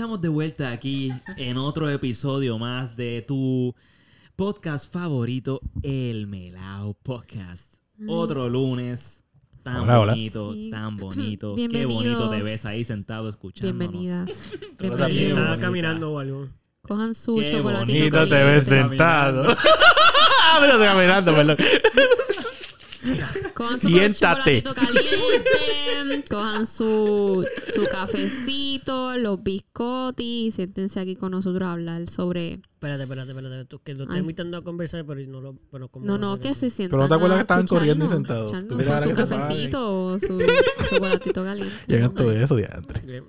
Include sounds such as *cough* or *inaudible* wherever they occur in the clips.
Estamos de vuelta aquí en otro episodio más de tu podcast favorito, El Melao Podcast. Otro lunes tan Hola, hola. bonito, Sí. tan *laughs* bonito. Qué bonito te ves ahí sentado escuchándonos. Bienvenidas. Bienvenidos. Estaba caminando o algo. Cojan su Qué chocolatito bonito te ves sentado. *laughs* Ah, pero estoy caminando, perdón. Cojan su Siéntate. chocolatito caliente. Cojan su, su cafecito, los biscotti. Y siéntense aquí con nosotros a hablar sobre. Espérate, espérate, espérate. Tú, que lo estoy Ay. invitando a conversar, pero no lo. Bueno, ¿cómo No, vas a no, hacer que se sientan. Pero no te acuerdas a que estaban corriendo y escucharnos, sentados. escucharnos con su ahora que se paren. cafecito o su chocolatito caliente. Llegan todo eso, diantre.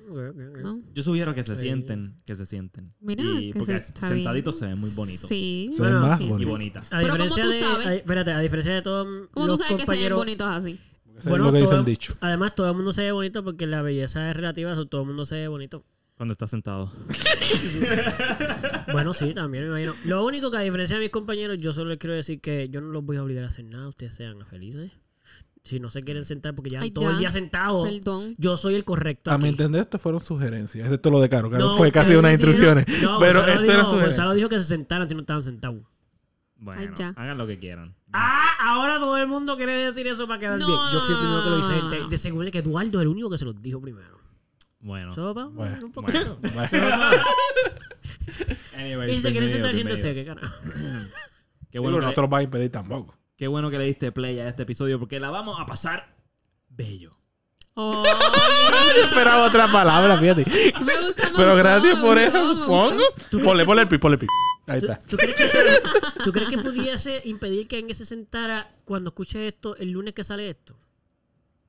Yo sugiero que se sienten, que se sienten. Mira, Y que porque se- está bien. sentaditos se ven muy bonitos. Sí. Se ven Bueno, más. Y bonitos. bonitas. A Pero ¿cómo diferencia tú de. sabes? a- espérate, a diferencia de todos ¿Cómo tú los sabes que se ven compañeros. bonitos así? Eso es lo que dice todo- el dicho. Además, todo el mundo se ve bonito porque la belleza es relativa, so todo el mundo se ve bonito. Cuando estás sentado. *laughs* Bueno, sí, también me imagino. Lo único que a diferencia de mis compañeros, yo solo les quiero decir que yo no los voy a obligar a hacer nada, ustedes sean felices. Si no se quieren sentar porque llevan Ay, todo ya. el día sentados, Perdón. yo soy el correcto. A mi aquí. entender, esto fueron sugerencias. Esto es lo de Caro. Caro No, fue casi unas instrucciones. No, pero Gonzalo esto dijo, era Gonzalo dijo que se sentaran si no estaban sentados. Bueno, Ay, ya. hagan lo que quieran. Ah, ahora todo el mundo quiere decir eso para quedar No, bien. Yo fui el primero que lo hice. De-. De seguro que Eduardo es el único que se los dijo primero. Bueno. Solo para Bueno, un poquito. Bueno, *laughs* Anyways, Y se quieren sentar. *clears throat* ¿Qué carajo? Qué bueno, no que, se los va a impedir tampoco. qué bueno que le diste play a este episodio porque la vamos a pasar bello. Oh, *laughs* Esperaba otra palabra, fíjate. me gusta más Pero gracias por eso, supongo. Ponle, ponle el pi, ponle el pi. Ahí ¿Tú, está. tú crees que, ¿Tú crees que pudiese impedir que alguien se sentara cuando escuche esto el lunes que sale esto?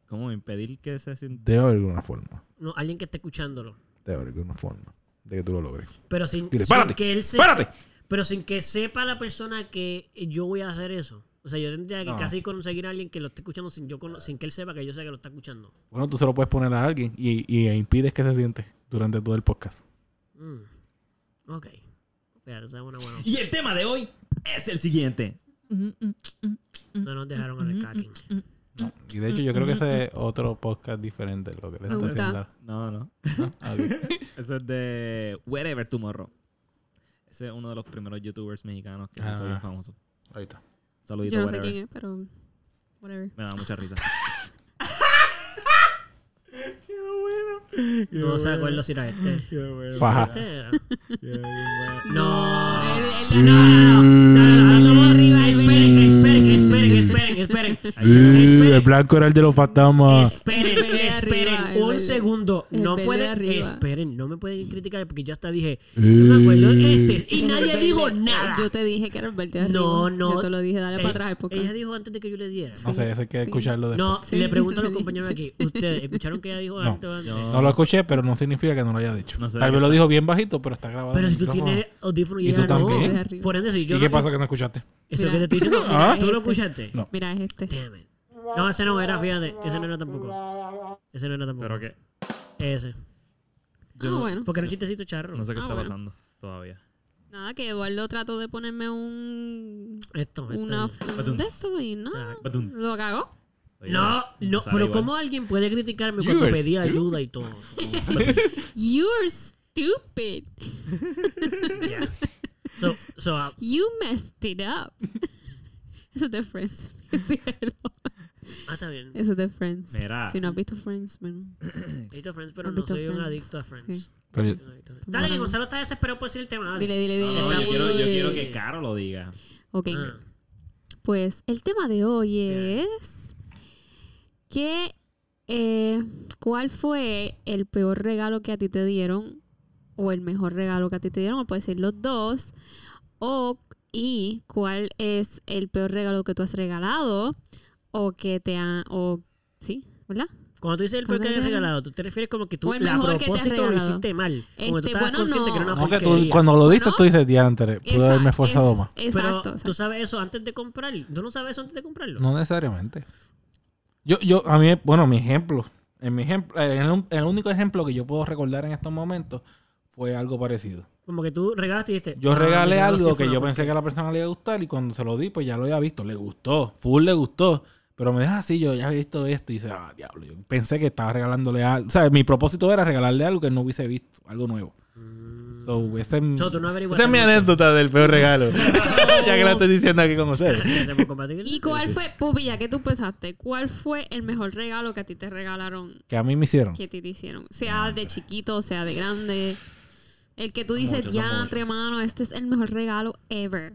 ¿Cómo impedir que se sienta? Debe haber alguna forma. No, alguien que esté escuchándolo. Debe haber alguna forma de que tú lo logres. Pero sin, Dile, sin "Párate, que él se, ¡Párate! Pero sin que sepa la persona que yo voy a hacer eso. O sea, yo tendría que No. casi conseguir a alguien que lo esté escuchando sin, yo cono- sin que él sepa que yo sé que lo está escuchando. Bueno, tú se lo puedes poner a alguien y, y impides que se siente durante todo el podcast. Mm. Ok. Fíjate, esa es una buena Y el tema de hoy es el siguiente. No nos dejaron al Kakin. No. Y de hecho, yo creo que ese es otro podcast diferente lo que le está gusta. haciendo. No, no. ¿No? Ah. *laughs* Eso es de Wherever Tomorrow. Ese es uno de los primeros youtubers mexicanos que Ah. bien famoso. Ahí está. Saludito, Yo no sé quién es, pero. Whatever. Me da mucha risa. No se acuerdo si era este. Este era. No, No. no, no, no. No, no, no, no, arriba. Esperen, esperen, esperen, esperen, esperen. Eh, El blanco era el de los fantasmas. Esperen, esperen arriba, un segundo. el No pueden, arriba. esperen, no me pueden criticar porque yo hasta dije, no me acuerdo de este. Y nadie dijo nada. Yo te dije que era el verde de arriba. No, no. Yo te lo dije, dale para atrás el podcast. Ella dijo antes de que yo le diera. No sé, eso hay que Sí. escucharlo después. No, Sí, le pregunto a los compañeros aquí. ¿Ustedes escucharon que ella dijo No. antes o antes? No lo escuché, pero no significa que no lo haya dicho. No sé Tal vez lo dijo bien bajito, pero está grabado. Pero en si tú micrófono. tienes audífonos y, ¿Y tú ella no. también? De arriba. Por ende, si yo ¿Y qué pasa que no escuchaste? Eso Mira. que te estoy diciendo. *laughs* Ah. ¿Tú lo escuchaste? No. Mira, es este. Damn it. No, ese no era, fíjate. Ese no era tampoco. Ese no era tampoco. Pero que Ese. Ah, bueno. Porque era un chistecito charro. no sé qué Ah, está bueno. pasando todavía. Nada, que Eduardo trató de ponerme un. Esto, esto. Una. Badum. de esto y no. Badum. Lo cagó. No, no, Sale pero igual. ¿cómo alguien puede criticarme You cuando are pedía stupid. ayuda y todo? You're stupid. *laughs* Ya. So, so, uh, You messed it up. *laughs* Eso es de Friends. Cielo. Ah, está bien. Eso es de Friends. Mira. Si no has visto Friends, bueno. *clears throat* He visto Friends, pero ¿Has no visto soy un Friends? adicto a Friends. Sí. Pero yo- Dale, que Gonzalo está desesperado por decir el tema. Dale. Dile, dile, dile. No, yo, quiero, yo quiero que Caro lo diga. Ok. Ah. Pues el tema de hoy Bien. es que eh, ¿cuál fue el peor regalo que a ti te dieron o el mejor regalo que a ti te dieron? O puede ser los dos. O y cuál es el peor regalo que tú has regalado o que te han o sí, ¿verdad? Cuando tú dices el peor que ¿Cuál hayas regalado, tú te refieres como que tú a propósito lo hiciste mal. Como Este, tú estabas bueno, consciente no. que era una No, que tú, cuando lo diste, Bueno, tú dices, diantre, pude haberme esforzado es- más. Pero Exacto. tú exacto. sabes eso antes de comprar. ¿Tú no sabes eso antes de comprarlo? No necesariamente. Yo, yo, a mí, bueno, mi ejemplo, en mi ejemplo, eh, el, el único ejemplo que yo puedo recordar en estos momentos fue algo parecido. Como que tú regalaste y dijiste. Yo "Ah, mi regalé algo que yo pensé que a la persona le iba a gustar y cuando se lo di, pues ya lo había visto. Le gustó, full le gustó. Pero me deja así, yo ya he visto esto y dice, ah, diablo. Yo pensé que estaba regalándole algo. O sea, mi propósito era regalarle algo que no hubiese visto, algo nuevo. So, ese es, Mm. So, no esa es mi anécdota del peor regalo. *laughs* ya que lo estoy diciendo aquí con ustedes. ¿Y cuál fue, Pupi, ya que tú pensaste, cuál fue el mejor regalo que a ti te regalaron, Que a mí me hicieron. que a ti te hicieron? Sea de chiquito, sea de grande. El que tú dices, muchos, son ya, muchos.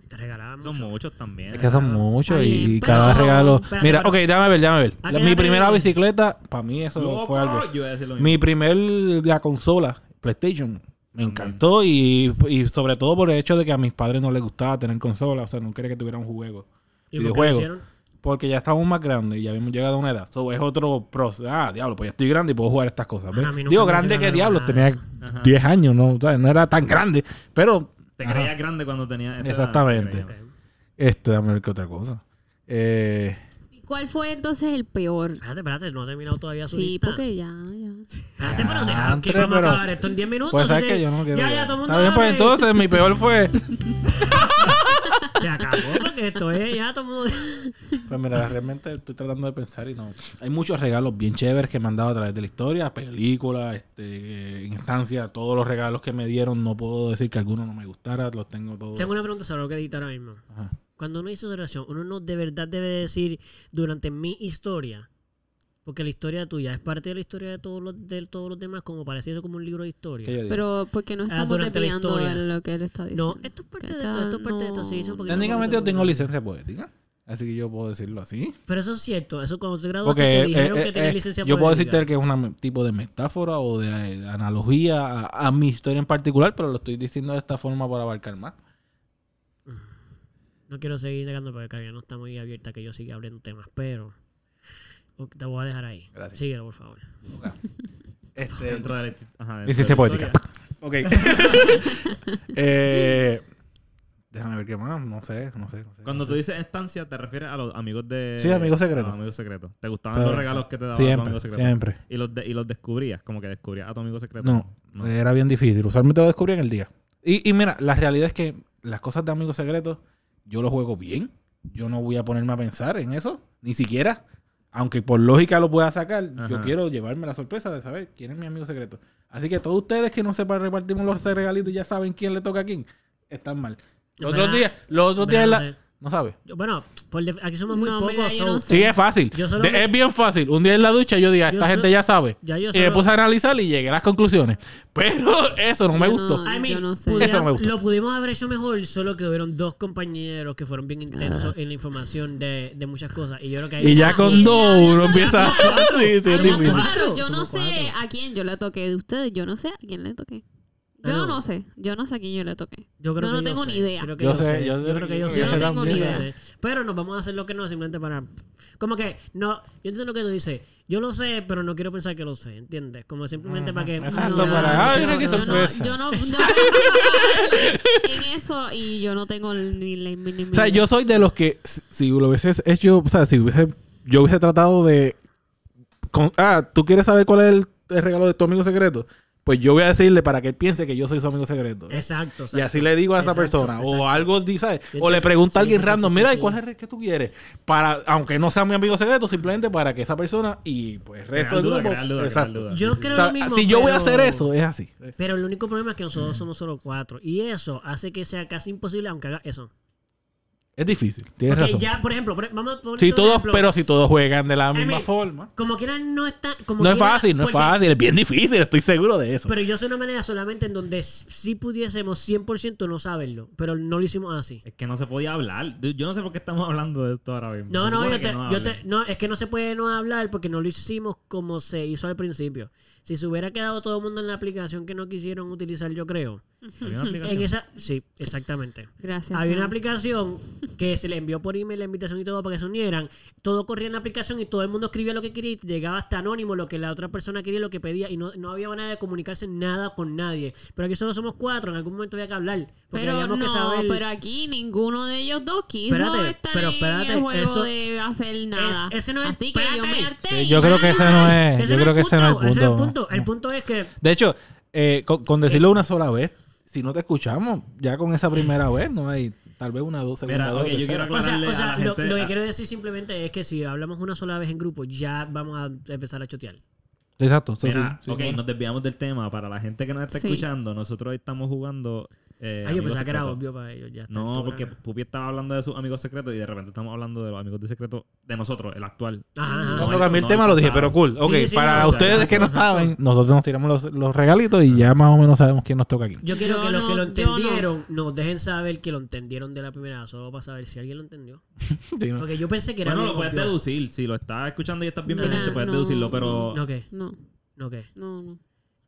Te regalaban Son mucho. muchos también. Es que son muchos y pero- cada regalo. Mira, pero- ok, déjame ver, déjame ver. ¿A La- qué mi primera bicicleta, para mí eso Loco, fue algo. Yo voy a decir lo mismo. Mi primer la consola, PlayStation, me encantó y, y sobre todo por el hecho de que a mis padres no les gustaba tener consola, o sea, no quería que tuviera un juego, ¿Y por qué lo videojuego, hicieron? Porque ya estábamos más grandes y ya habíamos llegado a una edad. So, es otro pro. Ah, diablo, pues ya estoy grande y puedo jugar estas cosas. Ajá, Digo, grande que diablo, tenía eso. Ajá. 10 años, no, O sea, no era tan grande, pero Te creías grande cuando tenías esa edad, Exactamente. te creías. este, dame ver qué otra cosa. Eh, ¿Y ¿Cuál fue entonces el peor? Espérate, espérate, no he terminado todavía su Sí, lista. porque ya, ya. Espérate, pero deja que Antre, vamos a acabar esto en 10 minutos. pues sabes sí, que sí. yo no quiero. Ya, que- ya, todo el mundo Está bien, pues entonces mi peor fue. Se acabó porque esto es ya todo el mundo... Pues mira, realmente estoy tratando de pensar y no. Hay muchos regalos bien chéveres que me han dado a través de la historia, películas, este, instancias, todos los regalos que me dieron, no puedo decir que alguno no me gustara, los tengo todos. Tengo una pregunta sobre lo que dijiste ahora mismo. Ajá. Cuando uno hizo su relación, uno no de verdad debe decir durante mi historia. Porque la historia tuya es parte de la historia de todos los, de todos los demás, como parece eso como un libro de historia. Pero porque no estamos Ah, durante la desviando historia. de lo que él está diciendo. No, esto es parte Que de esto, esto es parte de esto, dice un poquito- Técnicamente yo tengo licencia poética, así que yo puedo decirlo así. Pero eso es cierto, eso cuando te graduaste Porque te eh, dijeron eh, que tenías eh, licencia yo puedo poética. decirte que es un tipo de metáfora o de analogía a, a mi historia en particular, pero lo estoy diciendo de esta forma para abarcar más. No quiero seguir negando porque Karina no está muy abierta a que yo siga abriendo temas, pero te voy a dejar ahí. Gracias. Síguelo, por favor. *laughs* Este, Dentro de la, la poética. Ok. *laughs* eh, déjame ver qué más. No sé, no sé. no sé, Cuando no tú sé. dices estancia, te refieres a los amigos de. Sí, amigos secretos. a los amigos secretos. ¿Te gustaban los regalos que te daban tu Siempre, amigo secreto? siempre. Y los, de- y los descubrías, como que descubrías a tu amigo secreto. No, era bien difícil. Usualmente lo descubrí en el día. Y, y mira, la realidad es que las cosas de amigos secretos, yo lo juego bien. Yo no voy a ponerme a pensar en eso, ni siquiera. Aunque por lógica lo pueda sacar, yo quiero llevarme la sorpresa de saber quién es mi amigo secreto. Así que todos ustedes que no sepan repartimos los regalitos y ya saben quién le toca a quién, están mal. Los otros días, los otros días, ¿Verdad? la- No sabes. Yo- Bueno, por def- aquí somos muy No, pocos. mira, yo so- no sé. Sí, es fácil. Yo solo De- me- Es bien fácil. Un día en la ducha yo dije, Yo esta so- gente ya sabe. Ya yo Y me solo- puse a analizar y llegué a las conclusiones. *laughs* Pero eso no me Yo gustó. no- I mean, Yo no sé. pudiera- Eso no me gustó. Lo pudimos haber hecho mejor, solo que hubieron dos compañeros que fueron bien intensos en la información de, de muchas cosas. Y yo creo que ahí Y ya Ah, con dos ya, uno ya, empieza. *laughs* sí, sí, es Somos difícil. cuatro. Yo no Somos sé cuatro. a quién yo le toqué de ustedes. Yo no sé a quién le toqué. Ah, Yo no. no sé. Yo no sé a quién yo le toqué. Yo creo Yo no que yo tengo sé. ni idea. Creo que Yo yo, sé, sé. yo Yo, sé- creo que yo yo sé. sé Yo también. sé. Pero nos vamos a hacer lo que no, simplemente para. Como que, no. Yo entiendo lo que tú dices. Yo lo sé, pero no quiero pensar que lo sé, ¿entiendes? Como simplemente para que. Exacto, No, para- yo no- qué yo no- sorpresa. Yo no, no *laughs* en eso y yo no tengo ni la mínima O sea, yo soy de los que, si- si lo hubieses hecho, o sea, si hubiese, yo hubiese tratado de. con- ah, ¿tú quieres saber cuál es el, el regalo de tu amigo secreto? Pues yo voy a decirle para que él piense que yo soy su amigo secreto. Exacto. Y así le digo a esta Exacto, persona. exacto. O algo, di- ¿sabes? Yo O le pregunta a alguien sí, sí, random, sí, mira. ¿y cuál es el que tú quieres? Para, aunque no sea mi amigo secreto, simplemente para que esa persona y pues el resto del duda, grupo. duda, exacto. duda. Yo creo O sea, lo mismo. si yo voy a hacer eso, es así. Pero el único problema es que nosotros somos solo cuatro. Y eso hace que sea casi imposible, aunque haga eso. Es difícil, tienes Porque razón. ya, por ejemplo, por- vamos a poner Si todos, ejemplo. pero si todos juegan de la misma forma. Como quieran, no está. Como No es fácil, no es fácil, es bien difícil, estoy seguro de eso. Pero yo sé una manera solamente en donde sí pudiésemos 100% no saberlo. Pero no lo hicimos así. Es que no se podía hablar. Yo no sé por qué estamos hablando de esto ahora mismo. No, no, yo que te, no yo hable. te- no, es que no se puede no hablar porque no lo hicimos como se hizo al principio. Si se hubiera quedado todo el mundo en la aplicación que no quisieron utilizar, yo creo. Había una aplicación. En esa, sí, exactamente. Gracias. Había una aplicación que se le envió por email la invitación y todo para que se unieran. Todo corría en la aplicación y todo el mundo escribía lo que quería y llegaba hasta anónimo lo que la otra persona quería y lo que pedía. Y no, no había manera de comunicarse nada con nadie. Pero aquí solo somos cuatro, en algún momento había que hablar. Pero no, que saber. pero aquí ninguno de ellos dos quiso Espérate, estar pero en espérate, el juego eso- de hacer nada. ese no es- Así que yo me. Sí, yo creo que ese no es, Ese yo no creo que ese no es el ese punto. El punto. El punto es que De hecho, eh, con, con decirlo una sola vez, si no te escuchamos, ya con esa primera *laughs* vez no hay. tal vez una dos, segunda Mira, dos, yo quiero O sea, aclararle o sea, a la lo, gente. lo que a- quiero decir simplemente es que si hablamos una sola vez en grupo, ya vamos a empezar a chotear. Exacto, Mira, sí, sí, ok, claro. nos desviamos del tema. Para la gente que nos está Sí. escuchando, nosotros estamos jugando. Eh, Ah, yo pensaba que era obvio para ellos. Ya No, altura. porque Pupi estaba hablando de sus amigos secretos y de repente estamos hablando de los amigos de secreto de nosotros, el actual. Ajá, ajá. No, No, pero cambié el tema, lo dije, pero cool. Ok, Sí, sí, para no, o sea, ustedes que no estaban, nosotros nos tiramos los, los regalitos y ya más o menos sabemos quién nos toca aquí. Yo quiero Yo que los que lo entendieron nos dejen saber que lo entendieron de la primera, solo para saber si alguien lo entendió. Sí, ¿no? Porque yo pensé que era Bueno, lo puedes deducir. Si lo estás escuchando y estás bien pendiente, puedes deducirlo, pero. ¿No qué? No, ¿No qué? no, no.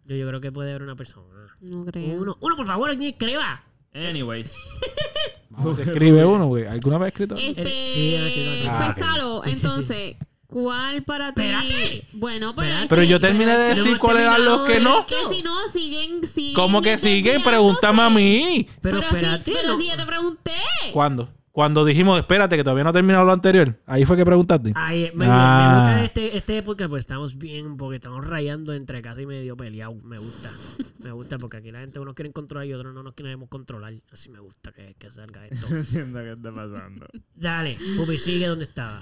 Yo, yo creo que puede haber una persona. No creo. Uno, uno, por favor, alguien escriba. Anyways. *laughs* Vamos, escribe uno, güey. ¿Alguna vez escrito? Este, Sí, es que- Ah, pues, ok. Salo, Sí, sí, sí. entonces, ¿cuál para ti? Espérate. Bueno, pero Espérate. Pero yo terminé de no decir cuáles eran los que no. que si no, siguen, siguen. ¿Cómo que siguen? Pregúntame a mí. Pero, Pero, espérate. sí, pero no. si yo te pregunté. ¿Cuándo? Cuando dijimos, espérate, que todavía no ha terminado lo anterior. Ahí fue que preguntaste. Ay, me, Ah. me gusta este, este época, pues estamos bien, porque estamos rayando entre casi medio peleado. Me gusta. Me gusta porque aquí la gente unos quieren controlar y otros no nos queremos controlar. Así me gusta que, que salga esto. *laughs* Entiendo qué está pasando. Dale, Pupi, sigue donde estaba.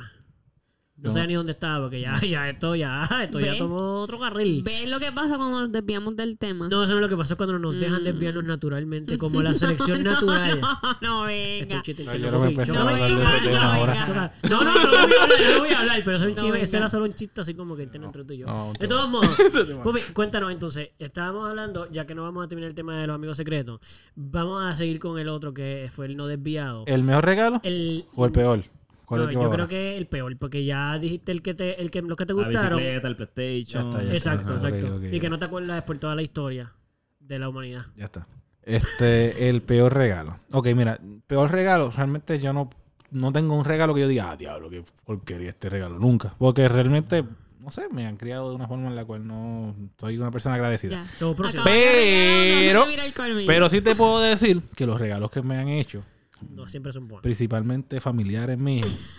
No sé ni dónde estaba, porque ya, ya esto ya, esto ya Ve. tomó otro carril. ¿Ves lo que pasa cuando nos desviamos del tema? No, eso no es lo que pasa cuando nos dejan Mm. desviarnos naturalmente, *laughs* como la selección natural. no, no, Este venga. chiste No, yo no me empecé a hablar de tema ahora. No, no, no, no voy a hablar, no voy a hablar, pero soy un No, chiste, ese era solo un chiste así como que entre tú y yo. No, de todos modos, *laughs* Pupi, cuéntanos entonces, estábamos hablando, ya que no vamos a terminar el tema de los amigos secretos, vamos a seguir con el otro que fue el no desviado. ¿El mejor regalo El, o el peor? ¿Cuál no, que yo creo que el peor, porque ya dijiste el que te, el que, los que te La gustaron. bicicleta, el Ya PlayStation. está, ya Exacto, exacto. y que no te acuerdas después toda la historia de la humanidad. Ya está. Este, *laughs* el peor regalo. Ok, mira, peor regalo, realmente yo no, no tengo un regalo que yo diga, ah, diablo, qué porquería este regalo. Nunca. Porque realmente, no sé, me han criado de una forma en la cual no soy una persona agradecida. Ya. Pero-. Pero sí te puedo decir que los regalos que me han hecho, No siempre son buenos. principalmente familiares míos,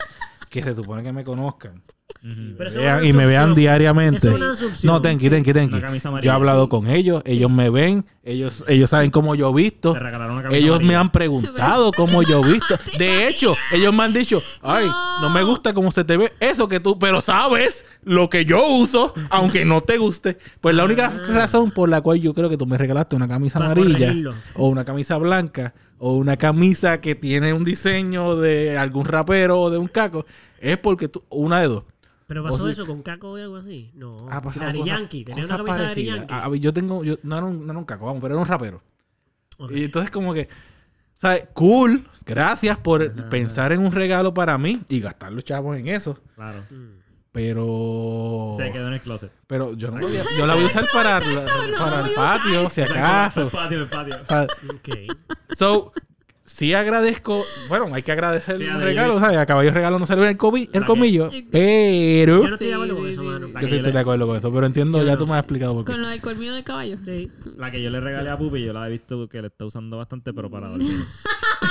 que se supone que me conozcan Ujú. Pero eso vean- es y me vean diariamente. Es. No, tenki, tenki, tenki. Yo he hablado con ellos, ellos me ven, ellos, ellos saben cómo yo visto. Te regalaron una camisa Ellos me han preguntado cómo yo visto. *laughs* De hecho, ellos me han dicho, ay, no me gusta cómo usted te ve. Eso que tú, pero sabes lo que yo uso, aunque no te guste. Pues la única razón por la cual yo creo que tú me regalaste una camisa Para amarilla o una camisa blanca o una camisa que tiene un diseño de algún rapero o de un caco es porque tú, una de dos. Pero pasó eso con Caco o algo así. No. Ah, pues, Daddy Yankee. Tenía una camisa de. Yankee. Ah, a ver, yo tengo, yo, no, era un, no era un caco, vamos, pero era un rapero. Ok. Y entonces como que, ¿sabes? Cool, gracias por pensar en un regalo para mí y gastar los chavos en eso. Claro. Mm. Pero... Se quedó en el closet. Pero yo no lo voy a, yo la voy a usar para, la- para el patio, si *laughs* El acaso. patio, el patio. O sea, Ok. So, sí agradezco, bueno, hay que agradecer Sí, el regalo, ¿sabes? A caballo regalo no se le ve el, comi- el comillo, pero... Yo no estoy de acuerdo con eso, mano. Yo sí estoy de acuerdo con eso, pero entiendo, Yo ya no. tú me has explicado por qué. Con lo del colmillo del caballo. Sí. La que yo le regalé a Pupi, yo la he visto que le está usando bastante, pero para *laughs* dormir.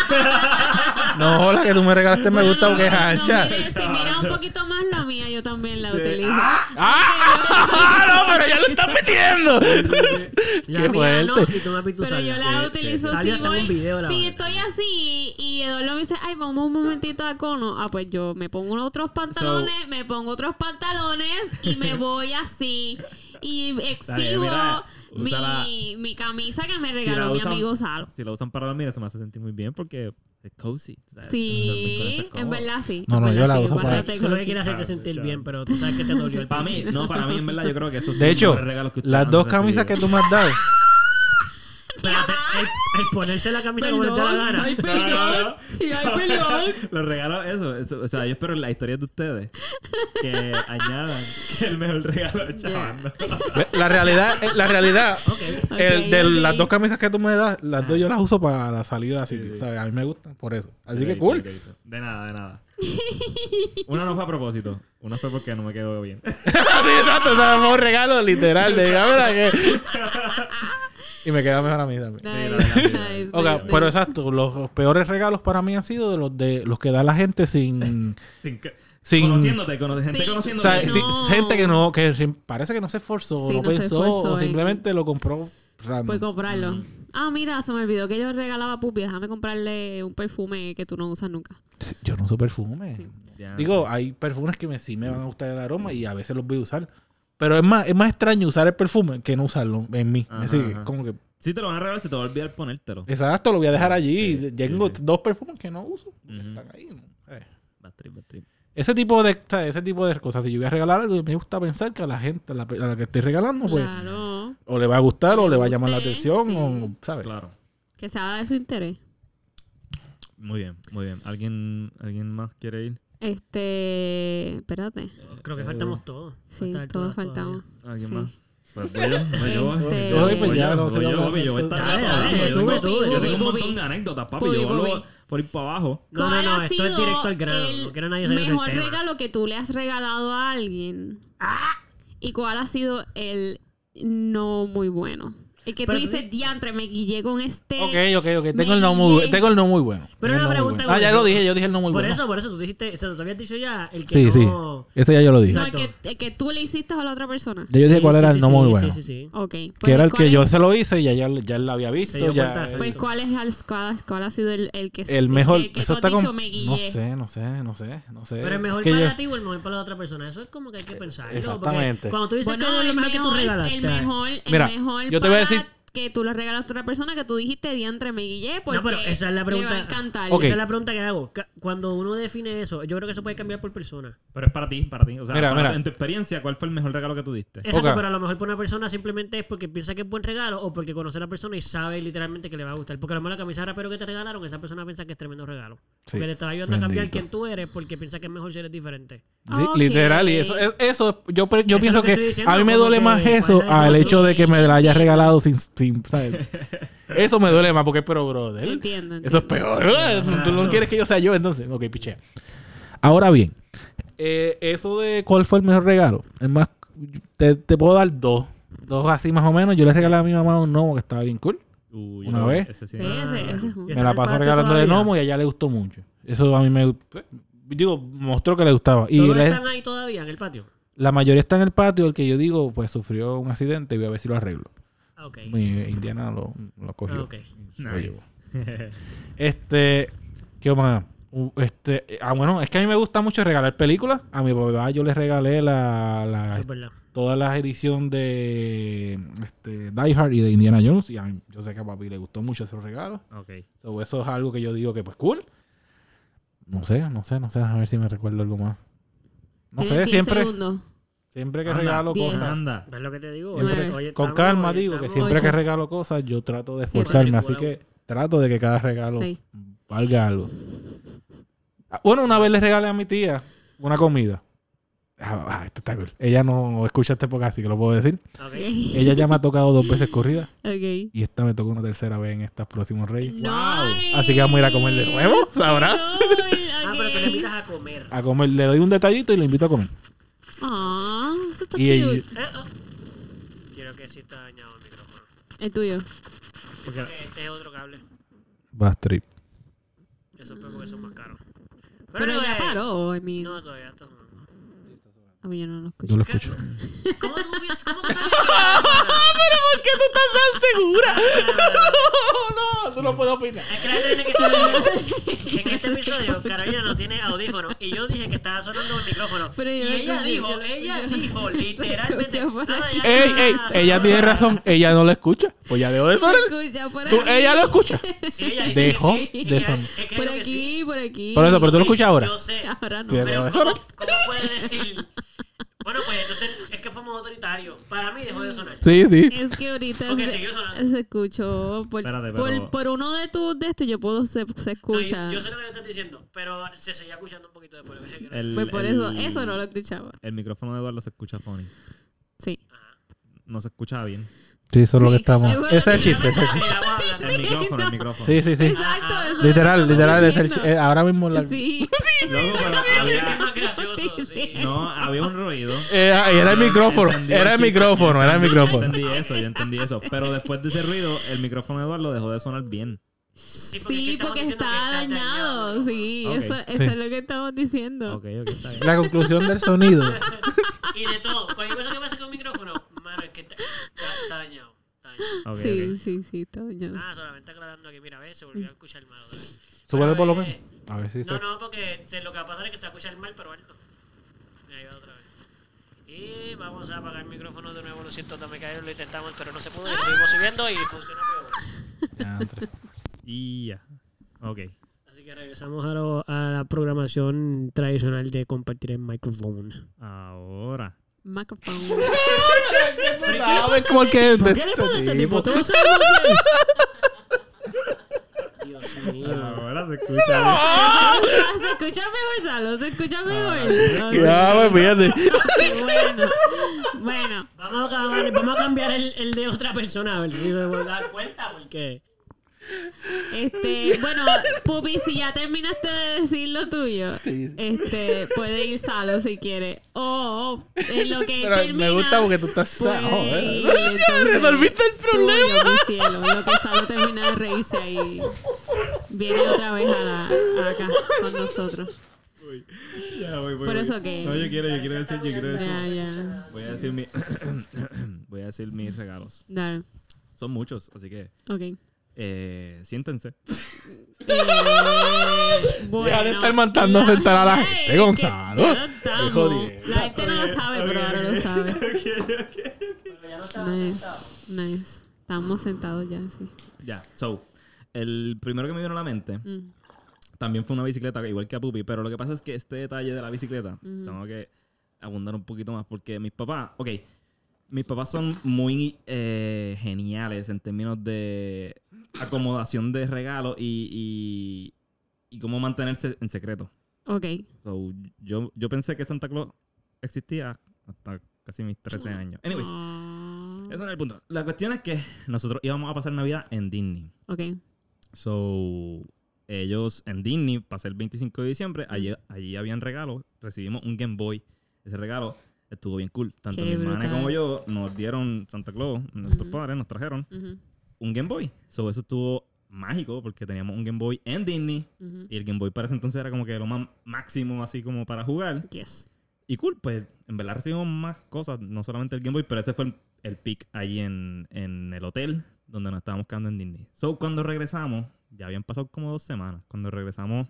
*laughs* No, la que tú me regalaste me Bueno, gusta no, porque es no, ancha. mire, si mira un poquito más la mía, yo también la utilizo. ¡Ah! *laughs* ¡No, pero ya lo estás metiendo! *laughs* La ¡Qué mía no, y tú me Pero yo la Sí, utilizo sí, si un voy- video la si vaina. estoy así y Eduardo me dice, ay, vamos un momentito a cono. Ah, pues yo me pongo otros pantalones, me pongo otros pantalones y me voy así. Y exhibo mi, mi camisa que me Si regaló mi amigo Salo. Si la usan para dormir, eso me hace sentir muy bien porque es cozy. ¿sabes? Sí, eso es en verdad sí. No, en no, yo verdad la sí, uso para- Tú quieres hacerte Claro, sentir claro. bien, pero tú sabes que te dolió el Para mí, no, para mí, en verdad, yo creo que esos son De hecho, regalos que las dos camisas que tú me has dado, *laughs* Espérate, el, el ponerse la camisa como le da la Perdón, gana. ay, No, no, perdón. no. Ay, perdón. *laughs* Los regalos, eso, eso, O sea, yo espero en la historia de ustedes que *laughs* añadan que el mejor regalo es chavando. la realidad, eh, la realidad, *laughs* el, de las dos camisas que tú me das, las dos yo las uso para salir así. Sí, sí. O sea, a mí me gustan por eso. Así que cool. De nada, de nada. *laughs* Una no fue a propósito. Una fue porque no me quedó bien. *laughs* sí, exacto. O sea, fue un regalo literal. De, "Ah, mira que... y me queda mejor a mí también. Nice, pero exacto, los peores regalos para mí han sido de los de los que da la gente sin *laughs* Sin, que- Sin- conociéndote, cono- gente Sí. o conociéndote. sea, no. si- gente que no que parece que no se esforzó, Sí, no, pensó esforzó o en- simplemente lo compró random. Puedes comprarlo. Ah, mira, se me olvidó que yo regalaba a Pupi. Déjame comprarle un perfume que tú no usas nunca. Sí, Yo no uso perfume. Digo, hay perfumes que me, sí me van a gustar el aroma y a veces los voy a usar. Pero es más, es más extraño usar el perfume que no usarlo en mí. Ajá, Me sigue. ajá. Como que, Si te lo van a regalar, se te va a olvidar ponértelo. exacto, lo voy a dejar allí. Sí, Tengo sí, sí. dos perfumes que no uso. Están ahí. ¿no? Eh. Bad trip, bad trip. Ese tipo de, o sea, ese tipo de cosas. Si yo voy a regalar algo, me gusta pensar que a la gente, a la, a la que estoy regalando, pues, Claro. O le va a gustar, o Le va a llamar la atención, sí. o, ¿sabes? Claro. Que sea de su interés. Muy bien, muy bien. ¿Alguien, ¿alguien más quiere ir? Este. Espérate. Creo que faltamos todos. Sí, Falta todos faltamos. ¿Alguien Sí. más? Pues voy yo, voy yo. Este- Yo, pues, Voy ya yo, no voy sé yo, yo yo Yo tengo un montón de anécdotas, papi. Yo hablo por ir para abajo. No, no, ¿Cuál no, esto es directo al grano. No quiero nadie del mejor regalo que tú le has regalado a alguien? ¡Ah! ¿Y cuál ha sido el no muy bueno? El que Pero tú dices, diantre, me guillé con este. Ok, ok, ok. Tengo el no muy, tengo el no muy bueno. Pero el una no pregunta, bueno. Ah, ya lo dije, yo dije el no muy Por bueno. eso, por eso, tú dijiste, o sea, tú habías dicho ya el que Sí, no... sí. Ese ya yo lo dije. No, el Exacto. que, el que tú le hiciste a la otra persona. Ya yo dije Sí, cuál sí, era sí, el no sí, muy sí, bueno. Sí, sí, sí. Ok. Que Pues, era el ¿cuál que es- yo se lo hice y ya, ya, ya él lo había visto. Ya, cuenta, Pues, sí. ¿cuál es el, cuál, cuál ha sido el, el que el mejor. el que eso está dicho, con. No sé, no sé, no sé, no sé. Pero el mejor para ti o el mejor para la otra persona. Eso es como que hay que pensar. Exactamente. Cuando tú dices que es lo el mejor que tú mejor, regalaste. el mejor, el Mira, mejor yo te voy a decir- que tú le regalas a otra persona que tú dijiste diantre me guillé porque No, pero esa es la pregunta. le va a encantar. Ok. Esa es la pregunta que hago. Ca- Cuando uno define eso, yo creo que eso puede cambiar por persona. Pero es para ti, para ti. O sea, Mira, para- mira. en tu experiencia, ¿cuál fue el mejor regalo que tú diste? Exacto, Ok. pero a lo mejor para una persona simplemente es porque piensa que es buen regalo o porque conoce a la persona y sabe literalmente que le va a gustar. Porque a lo mejor la camisa de rapero que te regalaron, esa persona piensa que es tremendo regalo. Sí. Porque te está ayudando a cambiar Bendito. quién tú eres porque piensa que es mejor si eres diferente. Sí, Ok. literal. Y eso, es- eso yo, pre- yo Eso es pienso lo que que, estoy diciendo, a mí me como duele que más eso al hecho de que me la haya Entiendo. regalado sin, sin ¿sabes? *laughs* Eso me duele más porque, pero, brother. Entiendo, entiendo. Eso es peor. ¿verdad? Tú no quieres que yo sea yo, entonces. Ok, pichea. Ahora bien, eh, eso de cuál fue el mejor regalo. Es más, te, te puedo dar dos. Dos así más o menos. Yo le regalé a mi mamá un gnomo que estaba bien cool. Uy, Una yo- vez. ese sí. Sí, ese, ese es un- Me la el pasó regalándole gnomo y a ella le gustó mucho. Eso a mí me. Digo, mostró que le gustaba. Y ¿Todos le- están ahí todavía en el patio? la mayoría está en el patio. El que yo digo, pues sufrió un accidente y voy a ver si lo arreglo. Mi Indiana lo, lo cogió. Lo llevó. *laughs* Este, ¿qué más? Uh, Este, ah, bueno, es que a mí me gusta mucho regalar películas. A mi papá yo le regalé la, la- es las ediciones de este, Die Hard y de Indiana Jones. Y a mí, yo sé que a papi le gustó mucho esos regalos. Ok. So, eso es algo que yo digo que pues cool. No sé, no sé, no sé, a ver si me recuerdo algo más. No sé, 10 siempre, segundos. Siempre que Anda, regalo diez. cosas. Anda. ¿Ves lo que te digo? siempre- con calma hoy digo que siempre que regalo cosas yo trato de esforzarme, así que trato de que cada regalo valga algo. Ah, Bueno, una vez le regalé a mi tía una comida. Ah, ah, esto está cool. Ella no escucha este podcast, así que lo puedo decir. *laughs* Ella ya me ha tocado dos veces corrida y esta me tocó una tercera vez en estos próximos reyes. Así que vamos a ir a comer de nuevo, sabrás. Ah, pero tú le invitas a comer. A comer, le doy un detallito y le invito a comer. Ah, Y cute. ella- Eh, oh. Quiero que sí está dañado el micrófono. El tuyo. Porque- Este es otro cable. Bad trip. Eso fue porque son más caros. Pero ya anyway, paró, I mean. No, todavía está. A mí yo no lo escucho. Yo lo escucho. *laughs* ¿Cómo tú, vis- cómo tú sabes *laughs* ¿Por qué tú estás tan segura? no, *laughs* tú no puedes opinar. Es que la gente tiene que saber que en este episodio Carolina no tiene audífono y yo dije que estaba sonando el micrófono. Pero y ella dijo, ella dijo Se literalmente. ya- Ey, ey, ella tiene razón. Ella no lo escucha. Pues ya dejó de Se sonar. Tú, ella lo escucha. Sí, ella dice Dejó de sonar. Por aquí, por aquí. Por eso, pero tú lo escuchas ahora. Yo sé. Ahora no. Pero Pero ¿cómo, cómo puedes decir? Bueno, pues entonces es que fuimos autoritarios. Para mí dejó de sonar. Sí, sí. Es que ahorita Ok, se, se escuchó. Por, Espérate, por- pero- por uno de tus de estos, yo puedo se, se No, yo, escucha. yo sé lo que estás diciendo, pero se seguía escuchando un poquito después. El, pues por el- eso, eso no lo escuchaba. El micrófono de Eduardo se escucha funny. Sí. No se escucha bien. Sí, eso es lo Sí, que estamos. eso es Ese es el chiste, ese es el chiste. El micrófono, el micrófono. Sí, sí, sí. Exacto, eso Literal, literal. Es el, eh, ahora mismo la. Sí. *laughs* Loco, pero Es había, *laughs* sí. no, había un ruido. Eh, era el micrófono. Entendí Era el chiste, micrófono, era el yo micrófono. entendí eso, yo entendí eso. Pero después de ese ruido, el micrófono de Eduardo dejó de sonar bien. Sí, Sí, que porque diciendo que está está dañado. Sí, Ok. eso, eso Sí. es lo que estamos diciendo. Ok, ok, está bien. La conclusión del sonido. *laughs* Y de todo. Cualquier cosa que pase con el micrófono, mano, es que está, está, está dañado. está. Ok, sí, sí, sí, está dañado. Ah, solamente aclarando aquí, mira, ves, se volvió a escuchar mal. Súbele por lo eh, menos. A ver si se... No, no, porque se- lo que va a pasar es que se va a escuchar mal, pero alto. Ahí va otra vez. Y vamos a apagar el micrófono de nuevo. Lo siento, no me cayó, lo intentamos, pero no se pudo. Y lo seguimos subiendo y funciona peor. *laughs* Y ya. Ok. Así que regresamos a, lo- a la programación tradicional de compartir el micrófono. Ahora. Microphone. ¿Sabes *laughs* por qué? ¿Por qué le pasa a este tipo? Sabemos que- *laughs* Dios mío. Ahora se escucha. se escucha mejor, Salo, se escucha mejor. Ok. Ya, pues fíjate. bueno, bueno, Vamos a, cambiar- vamos a cambiar el, el de otra persona a ver si se vuelve a dar cuenta porque este, *laughs* bueno, Pupi, si ya terminaste de decir lo tuyo, este, puede ir Salo si quiere. O en lo que Pero termina, me gusta porque tú estás... Joder. ir, *laughs* Ya entonces, resolviste el problema. tuyo, mi cielo. En lo que Salo termina de reírse ahí, viene otra vez a la, a acá con nosotros. Ya, voy, voy, Por voy. eso que- No, yo quiero, yo quiero decir, yo quiero decir. Ya, ya. Voy a decir mi. *coughs* voy a decir mis regalos. Dale, Son muchos, así que. ok. Eh, siéntense. *laughs* Bueno, Deja de estar mandando a sentar a la gente, que Gonzalo. ya estamos. La gente no lo sabe, pero ahora lo sabe. *laughs* ya no está Nice, nice. Estamos sentados ya, sí. Ya, so. El primero que me vino a la mente Mm, también fue una bicicleta, igual que a Pupi. Pero lo que pasa es que este detalle de la bicicleta, tengo que abundar un poquito más porque mis papás, ok, mis papás son muy eh, geniales en términos de acomodación de regalos y, y, y cómo mantenerse en secreto. Ok. So, yo, yo pensé que Santa Claus existía hasta casi mis 13 años. Anyways, Ah, eso no es el punto. La cuestión es que nosotros íbamos a pasar Navidad en Disney. ok. So, ellos en Disney, pasé el 25 de diciembre, allí, allí habían regalos. Recibimos un Game Boy. Ese regalo estuvo bien cool. Tanto Qué mi hermana como yo nos dieron Santa Claus, nuestros padres nos trajeron un Game Boy. So, eso estuvo mágico porque teníamos un Game Boy en Disney. Y el Game Boy para ese entonces era como que lo más máximo así como para jugar. Yes. Y cool, pues en verdad recibimos más cosas, no solamente el Game Boy, pero ese fue el, el pick allí en, en el hotel donde nos estábamos quedando en Disney. So, cuando regresamos, ya habían pasado como dos semanas. Cuando regresamos,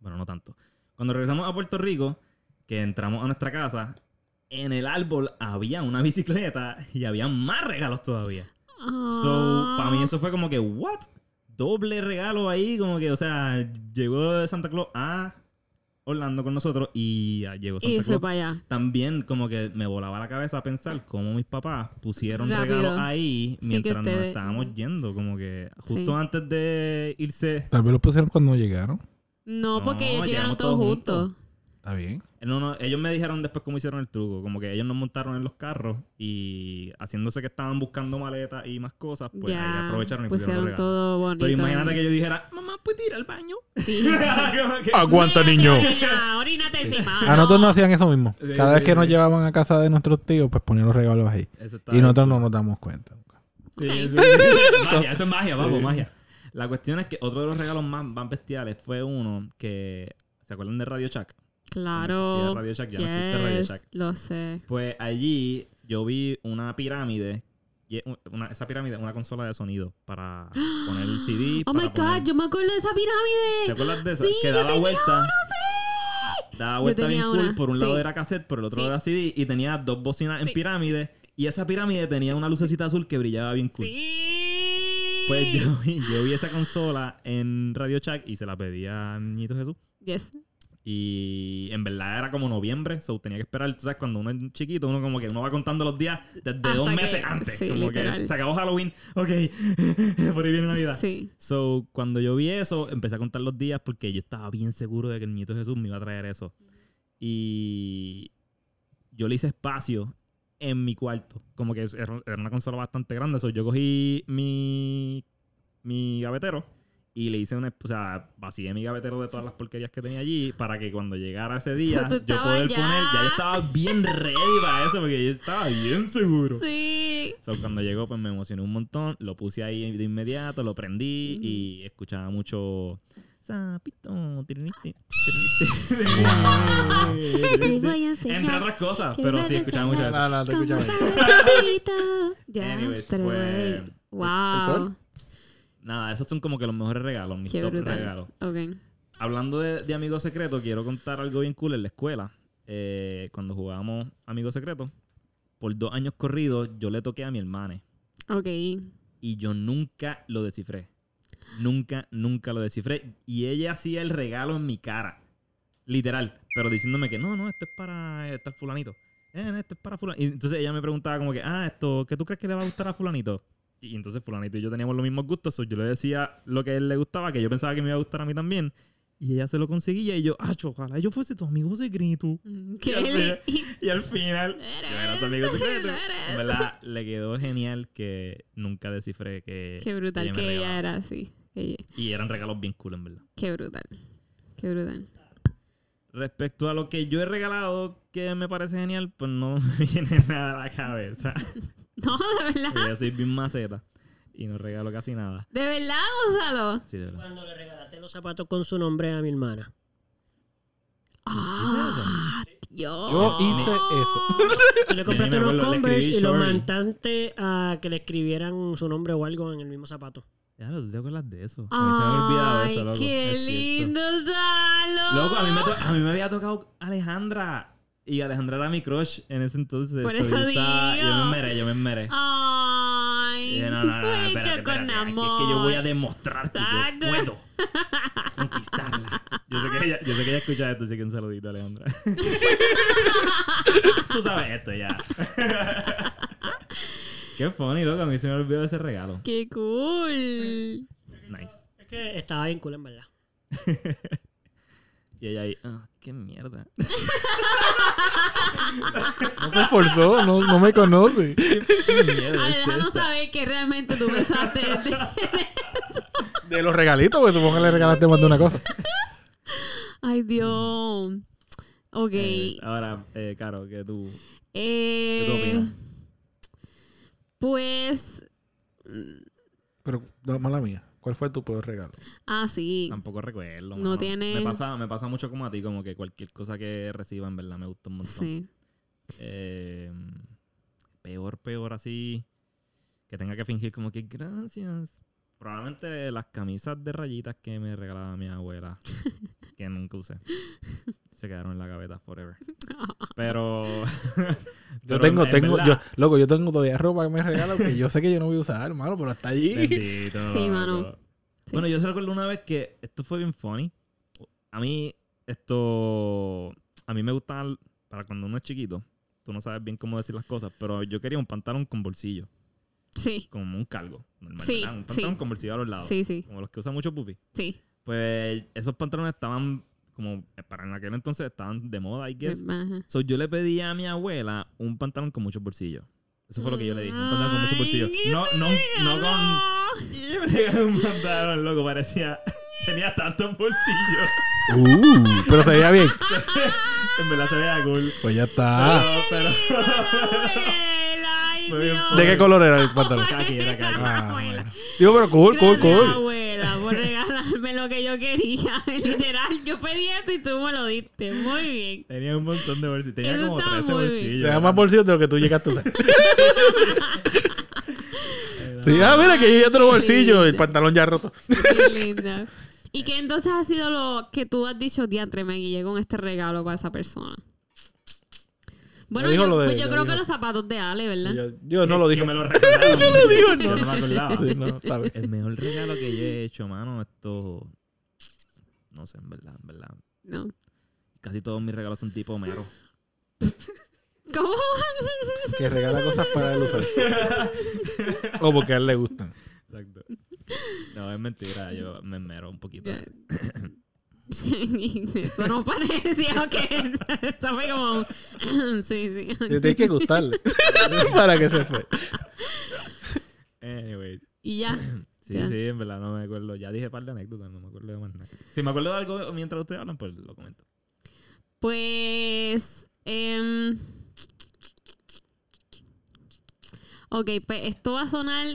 bueno, no tanto. Cuando regresamos a Puerto Rico, que entramos a nuestra casa, en el árbol había una bicicleta y había más regalos todavía. So, para mí eso fue como que, ¿what? Doble regalo ahí, como que, o sea, llegó Santa Claus a Orlando con nosotros y ah, llegó Y Santa fue Claus. para allá. También como que me volaba la cabeza pensar cómo mis papás pusieron Rápido. regalos ahí Sí, mientras nos estábamos yendo, como que justo Sí. antes de irse. Tal vez lo pusieron cuando llegaron. No, No, porque ellos llegaron todos juntos. juntos. Está bien. No, no, ellos me dijeron después cómo hicieron el truco, como que ellos nos montaron en los carros y haciéndose que estaban buscando maletas y más cosas, pues ahí aprovecharon y pusieron pusieron los regalos. todo bonito. Pero imagínate que yo dijera, mamá, ¿puedes ir al baño? Sí. *laughs* Como que- Aguanta, niño. Orínate encima. A nosotros nos hacían eso mismo. Sí, Cada vez sí, que nos llevaban a casa de nuestros tíos, pues ponían los regalos ahí. Y nosotros no nos damos cuenta. Sí, eso es *laughs* magia, eso es magia, vamos, magia. La cuestión es que otro de los regalos más, más bestiales fue uno que. ¿Se acuerdan de Radio Shack? Claro. Existía Radio Shack, ya no existe Radio Yes, Shack. Lo sé. Pues allí yo vi una pirámide. una- esa pirámide es una consola de sonido para *gasps* poner el CD. Oh my poner- god, yo me acuerdo de esa ¿Te pirámide. acuerdas de esa? Sí, que yo daba tenía vuelta. una, sí. Daba vuelta bien cool. Por un lado sí. era cassette, por el otro Sí. era CD. Y tenía dos bocinas en pirámide. Y esa pirámide tenía una lucecita azul que brillaba bien cool. Sí. Pues yo vi, yo vi esa consola en Radio Shack y se la pedí a Niñito Jesús. Yes. Y en verdad era como noviembre, so tenía que esperar. Tú sabes, cuando uno es chiquito, uno como que uno va contando los días desde Hasta dos que- meses antes. sí, como literal. que se acabó Halloween, ok, *laughs* por ahí viene Navidad. Sí. So, cuando yo vi eso, empecé a contar los días porque yo estaba bien seguro de que el Niñito Jesús me iba a traer eso. Y yo le hice espacio en mi cuarto. Como que era era una consola bastante grande. So, yo cogí mi, mi gavetero y le hice una. O sea, vacié mi gavetero de todas las porquerías que tenía allí para que cuando llegara ese día *laughs* yo poder ya- poner. Ya yo estaba bien ready para eso porque yo estaba bien seguro. Sí, So, cuando llegó, pues me emocioné un montón. Lo puse ahí de inmediato, lo prendí y escuchaba mucho. Sapito, tirinite, Te tirinite". voy a enseñar Entre otras cosas, pero sí, escuchaba mucho eso. No, no, te escuchaba. Ya, fue- Wow. Nada, esos son como que los mejores regalos, mis Qué top brutal. regalos. Ok. Hablando de, de amigos secretos, quiero contar algo bien cool en la escuela. Eh, cuando jugábamos amigos secretos, por dos años corridos, yo le toqué a mi hermana Ok. y yo nunca lo descifré. Nunca, nunca lo descifré. Y ella hacía el regalo en mi cara. Literal. Pero diciéndome que no, no, esto es para este fulanito. Eh, esto es para fulanito. Y entonces ella me preguntaba como que, ah, esto, ¿qué tú crees que le va a gustar a fulanito? Y entonces fulanito y yo teníamos los mismos gustos. so yo le decía lo que a él le gustaba, que yo pensaba que me iba a gustar a mí también. Y ella se lo conseguía y yo, ah, ojalá yo fuese tu amigo secreto. Mm, Y ¿Qué al, le- final, y al final, *laughs* yo era su amigo secreto. En verdad, le quedó genial que nunca descifré que. Qué brutal ella que ella era así. Ella- Y eran regalos bien cool, en verdad. Qué brutal. Qué brutal. Respecto a lo que yo he regalado que me parece genial, pues no *laughs* me viene nada a la cabeza. *laughs* *laughs* No, de verdad. Yo soy bien maceta y no regalo casi nada. De verdad, Gonzalo. Sí, de verdad. Cuando le regalaste los zapatos con su nombre a mi hermana. Ah, Dios. Yo hice eso. *laughs* Tú le compraste unos Converse y lo mandaste a que le escribieran su nombre o algo en el mismo zapato. Ya lo te acuerdas de eso. A mí se me había olvidado Ay, eso, loco. qué Es lindo, Salo. Loco, a mí, me to- a mí me había tocado Alejandra. Y Alejandra era mi crush en ese entonces. Por So, eso yo estaba-. Yo me enmeré, yo me enmeré. Ay, yo, no, qué no, no, no, fue espérate, hecho con espérate, amor. Es que yo voy a demostrar que yo puedo *laughs* conquistarla. Yo sé que ella, yo sé que ella escucha esto, así que un saludito, Alejandra. *laughs* Tú sabes esto ya. *laughs* Qué funny, loco. A mí se me olvidó ese regalo. Qué cool. Nice. Es que estaba bien cool, en verdad. Y ella ahí, ah, qué mierda. *laughs* No se esforzó, no, no me conoce. ¿Qué mierda es déjanos esta? saber que realmente tú pensaste. de- De los regalitos, pues supongo que le regalaste más de una cosa. Ay, Dios. Ok. Eh, ahora, eh, Caro, que tú. Eh, ¿Qué tú opinas? Pues. Pero, no, mala mía. ¿Cuál fue tu peor regalo? Ah, sí. Tampoco recuerdo. No tiene- Me pasa, me pasa mucho como a ti, como que cualquier cosa que reciba, en verdad, me gusta un montón. Sí. Eh, peor, peor así. Que tenga que fingir como que gracias. Probablemente las camisas de rayitas que me regalaba mi abuela. *laughs* que nunca usé. Se quedaron en la gaveta forever. *laughs* Pero. *laughs* Yo tengo, en tengo, yo, loco, yo tengo todavía ropa que me regalan que yo sé que yo no voy a usar, hermano, pero está allí. Bendito, Sí, mano. Sí. Bueno, yo se recuerdo una vez que esto fue bien funny. A mí, esto. A mí me gustaba. Para cuando uno es chiquito, tú no sabes bien cómo decir las cosas, pero yo quería un pantalón con bolsillo. Sí. Como un cargo. Normal, Sí, ¿verdad? Un pantalón sí. con bolsillo a los lados. Sí, sí. Como los que usa mucho Pupi. Sí. Pues esos pantalones estaban. Como eh, para en aquel entonces estaban de moda, I guess. Ajá. So, yo le pedí a mi abuela un pantalón con muchos bolsillos. Eso fue lo que yo le dije. Un pantalón con muchos bolsillos. No, no, no con. con. Y *laughs* yo me regalé un pantalón, loco, parecía. *laughs* Tenía tantos bolsillos. *laughs* Uh, pero se veía bien. En verdad se veía cool. Pues ya está. Pero, bien Dios. ¿De qué color era el pantalón? Kaki, era kaki. Ah, bueno. Digo, pero cool, cool, Gracias, cool. abuela, por regalarme lo que yo quería. *laughs* Literal, yo pedí esto y tú me lo diste. Muy bien. Tenía un montón de bolsillos. Tenía Eso como está 13 muy bien. bolsillos. Te da más bolsillos de lo que tú llegaste a usar. *laughs* Sí, ah, mira que yo ya tengo bolsillo y el pantalón ya roto. Qué *laughs* linda. ¿Y qué entonces ha sido lo que tú has dicho, diantre, me guillé con este regalo para esa persona? Bueno, dijo yo, lo de- pues yo creo que los zapatos de Ale, ¿verdad? Yo, yo no lo dije. Me lo regalaron. yo lo *laughs* digo, no. No me acordaba. No. El mejor regalo que yo he hecho, mano, esto. No sé, en verdad, en verdad. No. Casi todos mis regalos son tipo mero. ¿Cómo? Que regala cosas para él usar. O porque a él le gustan. Exacto. No, es mentira, yo me mero un poquito. Ya. *laughs* Eso no parecía ok. Eso fue como. *clears throat* sí, sí. Sí, tiene que gustarle. *laughs* *laughs* para que se fue. Anyways. Y ya. *clears throat* Sí, Ya. sí, en verdad no me acuerdo. Ya dije un par de anécdotas, no me acuerdo de más nada. Si me acuerdo de algo mientras ustedes hablan, pues lo comento. Pues. em, Ok, pues esto va a sonar.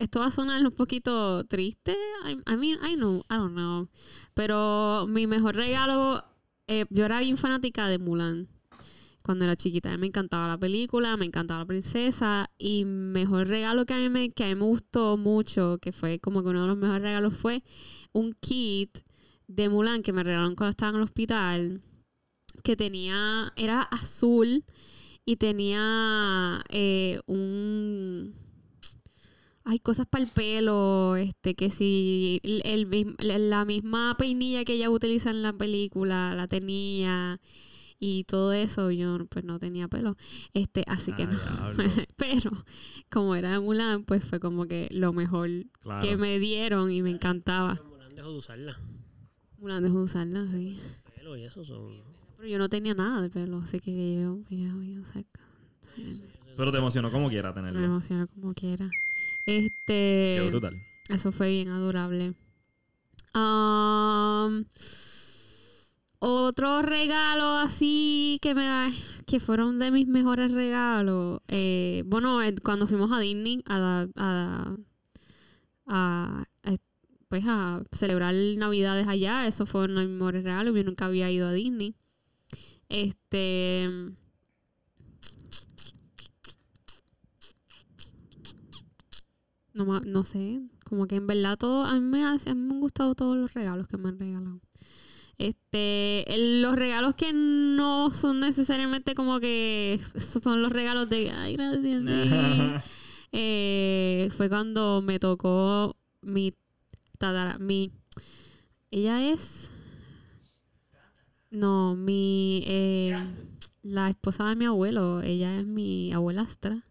Esto va a sonar un poquito triste. I, I mean, I know, I don't know. Pero mi mejor regalo. eh, yo era bien fanática de Mulan. Cuando era chiquita. Me encantaba la película, me encantaba la princesa. Y mejor regalo que a mí me, que a mí me gustó mucho, que fue como que uno de los mejores regalos, fue un kit de Mulan que me regalaron cuando estaba en el hospital. Que tenía. Era azul y tenía eh, un hay cosas para el pelo este que si el, el la misma peinilla que ella utiliza en la película la tenía y todo eso yo pues no tenía pelo este así que Ah, no *laughs* pero como era de Mulan pues fue como que lo mejor Claro. que me dieron y me encantaba Mulan dejó de usarla. Mulan dejó de usarla sí Pero y eso son. pero yo no tenía nada de pelo así que yo, yo, yo sé que- Pero te emocionó como quiera Me tenerlo. emociona como quiera. Qué Este. brutal. Eso fue bien adorable. Otro regalo así que me que fueron de mis mejores regalos. eh, bueno, eh, cuando fuimos a Disney a, a, a- a- pues a celebrar Navidades allá, eso fue uno de mis mejores regalos. Yo nunca había ido a Disney. Este. No, no sé, como que en verdad todo, a mí, me, hace- a mí me han gustado todos los regalos que me han regalado. Este, el- los regalos que no son necesariamente como que son los regalos de, ay, gracias. sí". *laughs* Eh, fue cuando me tocó mi tatara, mi, ella es, no, mi, eh, la esposa de mi abuelo, ella es mi abuelastra,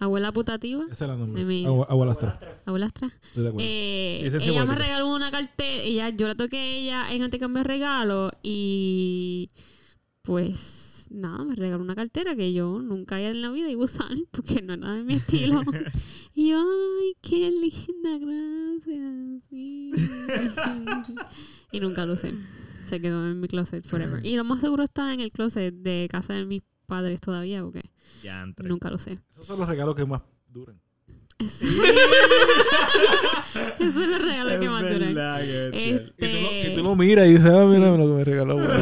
abuela putativa. Esa es la nombre. Mi- abuelastra. Abuelastra. Eh, ella me regaló una cartera. Ella, yo la toqué a ella en intercambio de regalo y pues nada, me regaló una cartera que yo nunca en la vida iba a usar *laughs* porque no era de mi estilo. *laughs* y yo, ay, qué linda, gracias. sí". *laughs* y nunca lo usé. Se quedó en mi closet forever. Y lo más seguro está en el closet de casa de mis padres todavía porque Ya entré. nunca lo usé. Esos son los regalos que más duran. *laughs* Eso es los regalos que más duran. verdad que bestial. Y tú, lo, Este, y tú lo miras y dices, ah, mira lo que me regaló. bueno".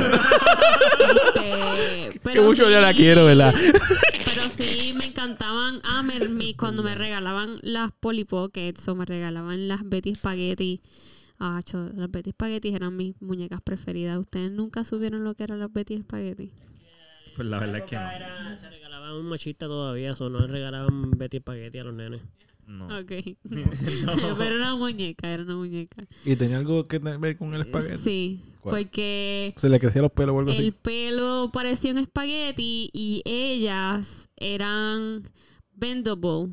este, *laughs* que pero mucho ya la sí- quiero, ¿verdad? Pero sí me encantaban ah, me- mi- cuando me regalaban las Polly Pockets o me regalaban las Betty Spaghetti. Ah, cho, las Betty Spaghetti eran mis muñecas preferidas. ¿Ustedes nunca supieron lo que eran las Betty Spaghetti? Pues la verdad es que no. Era- se regalaban un machista todavía, eso no le regalaban Betty Spaghetti a los nenes. No. Ok. *laughs* *laughs* Pero era una muñeca, era una muñeca. Y tenía algo que ver con el espagueti. Sí, ¿Cuál? porque Se le crecían los pelos o algo el así. pelo parecía un espagueti y ellas eran bendable.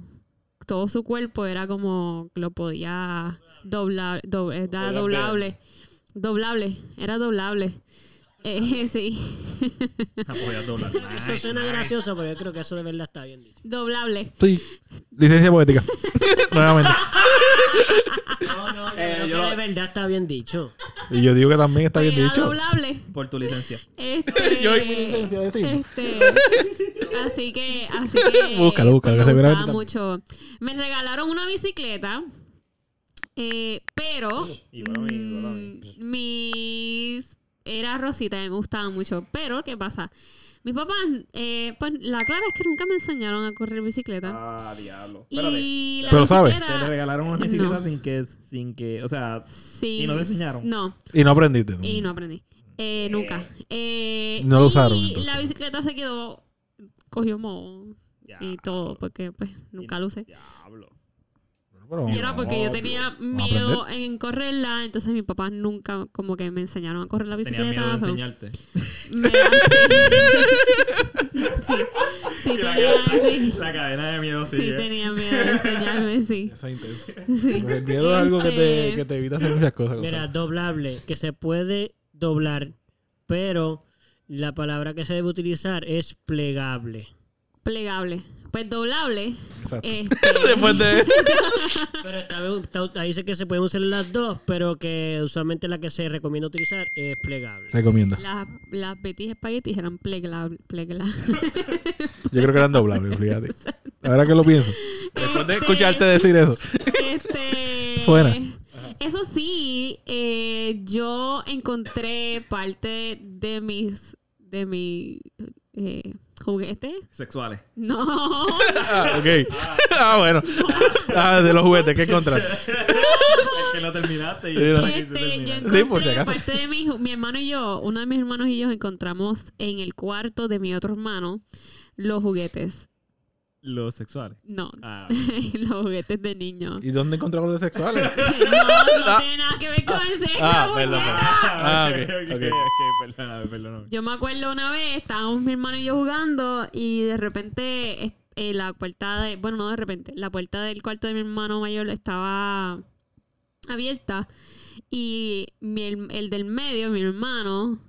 Todo su cuerpo era como lo podía doblar, do- era doblable. Doblable, era doblable. Eh, sí, *laughs* doblar. Eso suena gracioso, pero yo creo que eso de verdad está bien dicho. doblable. Sí. Licencia poética. *laughs* Nuevamente. No, no, yo Eh, creo yo que lo- de verdad está bien dicho. Y yo digo que también está bien Era dicho. doblable. Por tu licencia. Este, *laughs* Yo y mi licencia de cine. este, así que, así que Búscalo, búscalo, pues, que me seguramente gustaba mucho. Me regalaron una bicicleta, eh, pero Y para mí, y para mí. mm, mis era rosita, y me gustaba mucho. Pero ¿qué pasa? Mis papás, eh, pues la clara es que nunca me enseñaron a correr bicicleta. Ah, diablo. y la Pero sabe. bicicleta, Te le regalaron una bicicleta No. sin que, sin que, o sea, ¿Y no te enseñaron? No. Y no aprendiste. Y no aprendí. Eh, nunca. Eh, No lo y usaron, entonces. la bicicleta se quedó, cogió moho y todo, porque pues nunca lo usé. Diablo. Pero Y era porque yo tenía miedo en correrla, entonces mis papás nunca como que me enseñaron a correr la Tenía miedo bicicleta. de enseñarte. me- *laughs* sí, sí, La tenía, cadena- sí, La cadena de miedo sí, sigue. tenía miedo de enseñarme, sí. *laughs* Esa es intensa. sí. Pues el miedo es algo que te, Este- que te evita hacer muchas cosas. Mira, Gonzalo. doblable, que se puede doblar, pero la palabra que se debe utilizar es plegable. Plegable. Pues doblable. Exacto. Este, *laughs* Después de. *laughs* Pero está dice que se pueden usar las dos, pero que usualmente la que se recomienda utilizar es plegable. Recomienda. las, las Betty Spaghetti eran plegable. plegable. Yo creo que eran doblables, fíjate. Ahora que lo pienso. Después de escucharte decir eso. Este. Suena. Eso sí, eh, yo encontré parte de mis. de mi. Eh, juguete. Sexuales. No. *laughs* Ah, ok. Ah, bueno. Ah, de los juguetes, ¿qué encontraste? es que no terminaste y no. Este, yo encontré Sí, por si acaso. parte de mi, mi hermano y yo, uno de mis hermanos y yo encontramos en el cuarto de mi otro hermano los juguetes. Los sexuales. No, Ah, *laughs* los juguetes de niños. ¿Y dónde encontramos los sexuales? *laughs* No, no *laughs* tiene nada que ver con el sexo. Ah, perdón, Ah, ok, ok, ok. ok, perdóname, perdóname. Yo me acuerdo una vez, estábamos mi hermano y yo jugando y de repente eh, la puerta de, bueno, no de repente, la puerta del cuarto de mi hermano mayor estaba abierta y mi her- el del medio, mi hermano,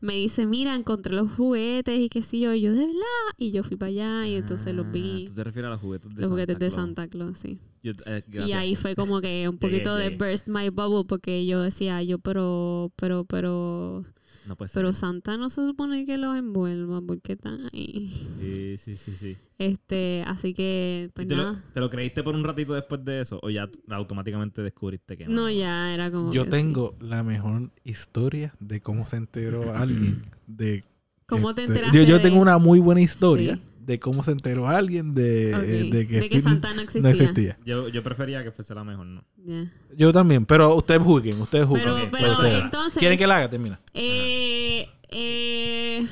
me dice, mira, encontré los juguetes y qué sé yo, y yo de verdad, y yo fui para allá y entonces los Ah, vi, Tú te refieres a los juguetes de los juguetes Santa de Claus. Santa Claus, sí. Yo, eh, Y ahí fue como que un *laughs* poquito de burst my bubble porque yo decía, yo, pero, pero, pero, No puede ser. pero Santa no se supone que los envuelva porque están ahí. Sí, sí, sí, sí. Este, así que, ¿Y pues te, lo, nada. te lo creíste por un ratito después de eso? ¿O ya automáticamente descubriste que no? No, ya era como. Yo que tengo la mejor historia de cómo se enteró *clears throat* alguien de... ¿Cómo te este, enteraste Yo, yo de- tengo una muy buena historia Sí. De cómo se enteró alguien de, eh, de que, de que sí Santa no existía. no existía. Yo, yo prefería que fuese la mejor, ¿no? Yo también, pero ustedes juzguen, ustedes juzguen. Pero, pero ustedes. entonces. ¿Quieren que la haga? Termina. eh, eh,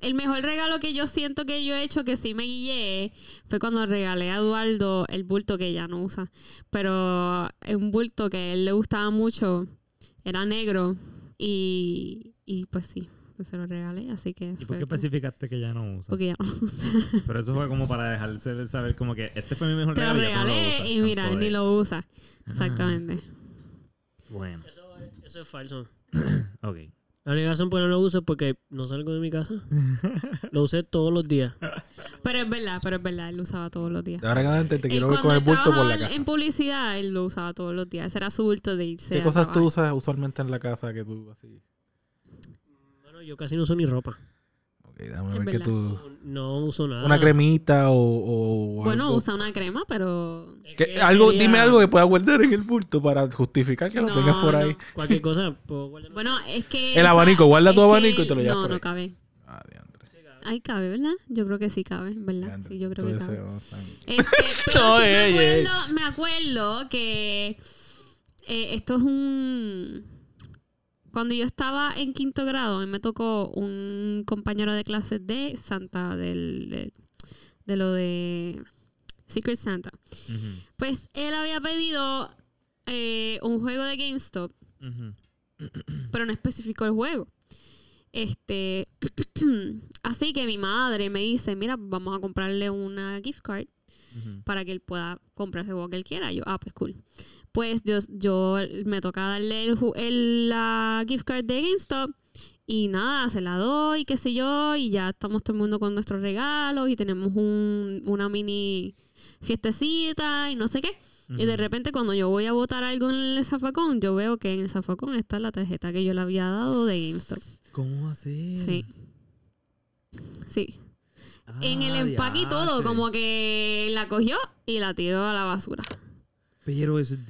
el mejor regalo que yo siento que yo he hecho que sí me guillé fue cuando regalé a Eduardo el bulto que ya no usa. Pero es un bulto que a él le gustaba mucho. Era negro. Y, y pues sí, pues se lo regalé. Así que. ¿Y por qué especificaste que ya no usa? Porque ya no usa. *laughs* Pero eso fue como para dejarse saber como que este fue mi mejor Te lo regalo. y ya tú no regalé usas, y mira, tanto ni de- lo usa. Exactamente. Bueno, Eso, eso es falso. *coughs* ok. La única razón por la que no lo uso es porque no salgo de mi casa. Lo usé todos los días. Pero es verdad, pero es verdad, él lo usaba todos los días. De ahora adelante te quiero ver con el bulto por la en- casa. En publicidad, él lo usaba todos los días. Ese era su bulto de irse ¿Qué a cosas tú trabajar. usas usualmente en la casa que tú así? Yo casi no uso ni ropa. Ok, déjame ver que verdad. tú... No uso nada. Una cremita o, o Bueno, algo. usa una crema, pero... Que algo, dime algo que pueda guardar en el bulto para justificar que lo No, tengas por ahí. Cualquier cosa. *laughs* puedo guardar- Bueno, es que... El esa- abanico, guarda es tu que- abanico y te lo llevas No, por ahí. no cabe. Ah, diantre. Ahí cabe, ¿verdad? Yo creo que sí cabe, ¿verdad? Diantre, Sí, yo creo que cabe. tan- *laughs* Este, pero *laughs* No, sí me, acuerdo, me acuerdo que eh, esto es un... Cuando yo estaba en quinto grado, a mí me tocó un compañero de clase de Santa, del, de, de lo de Secret Santa. Pues él había pedido eh, un juego de GameStop, pero no especificó el juego. Este, *clears throat* así que mi madre me dice, mira, vamos a comprarle una gift card para que él pueda comprar ese juego que él quiera. Yo, ah, pues cool. Pues yo, yo me toca darle el, la gift card de GameStop y nada, se la doy, qué sé yo, y ya estamos todo el mundo con nuestros regalos y tenemos un, una mini fiestecita y no sé qué. Y de repente cuando yo voy a botar algo en el zafacón, yo veo que en el zafacón está la tarjeta que yo le había dado de GameStop. ¿Cómo así? Sí. Sí. en el Ah, empaque y todo, como que la cogió y la tiró a la basura. Pero eso es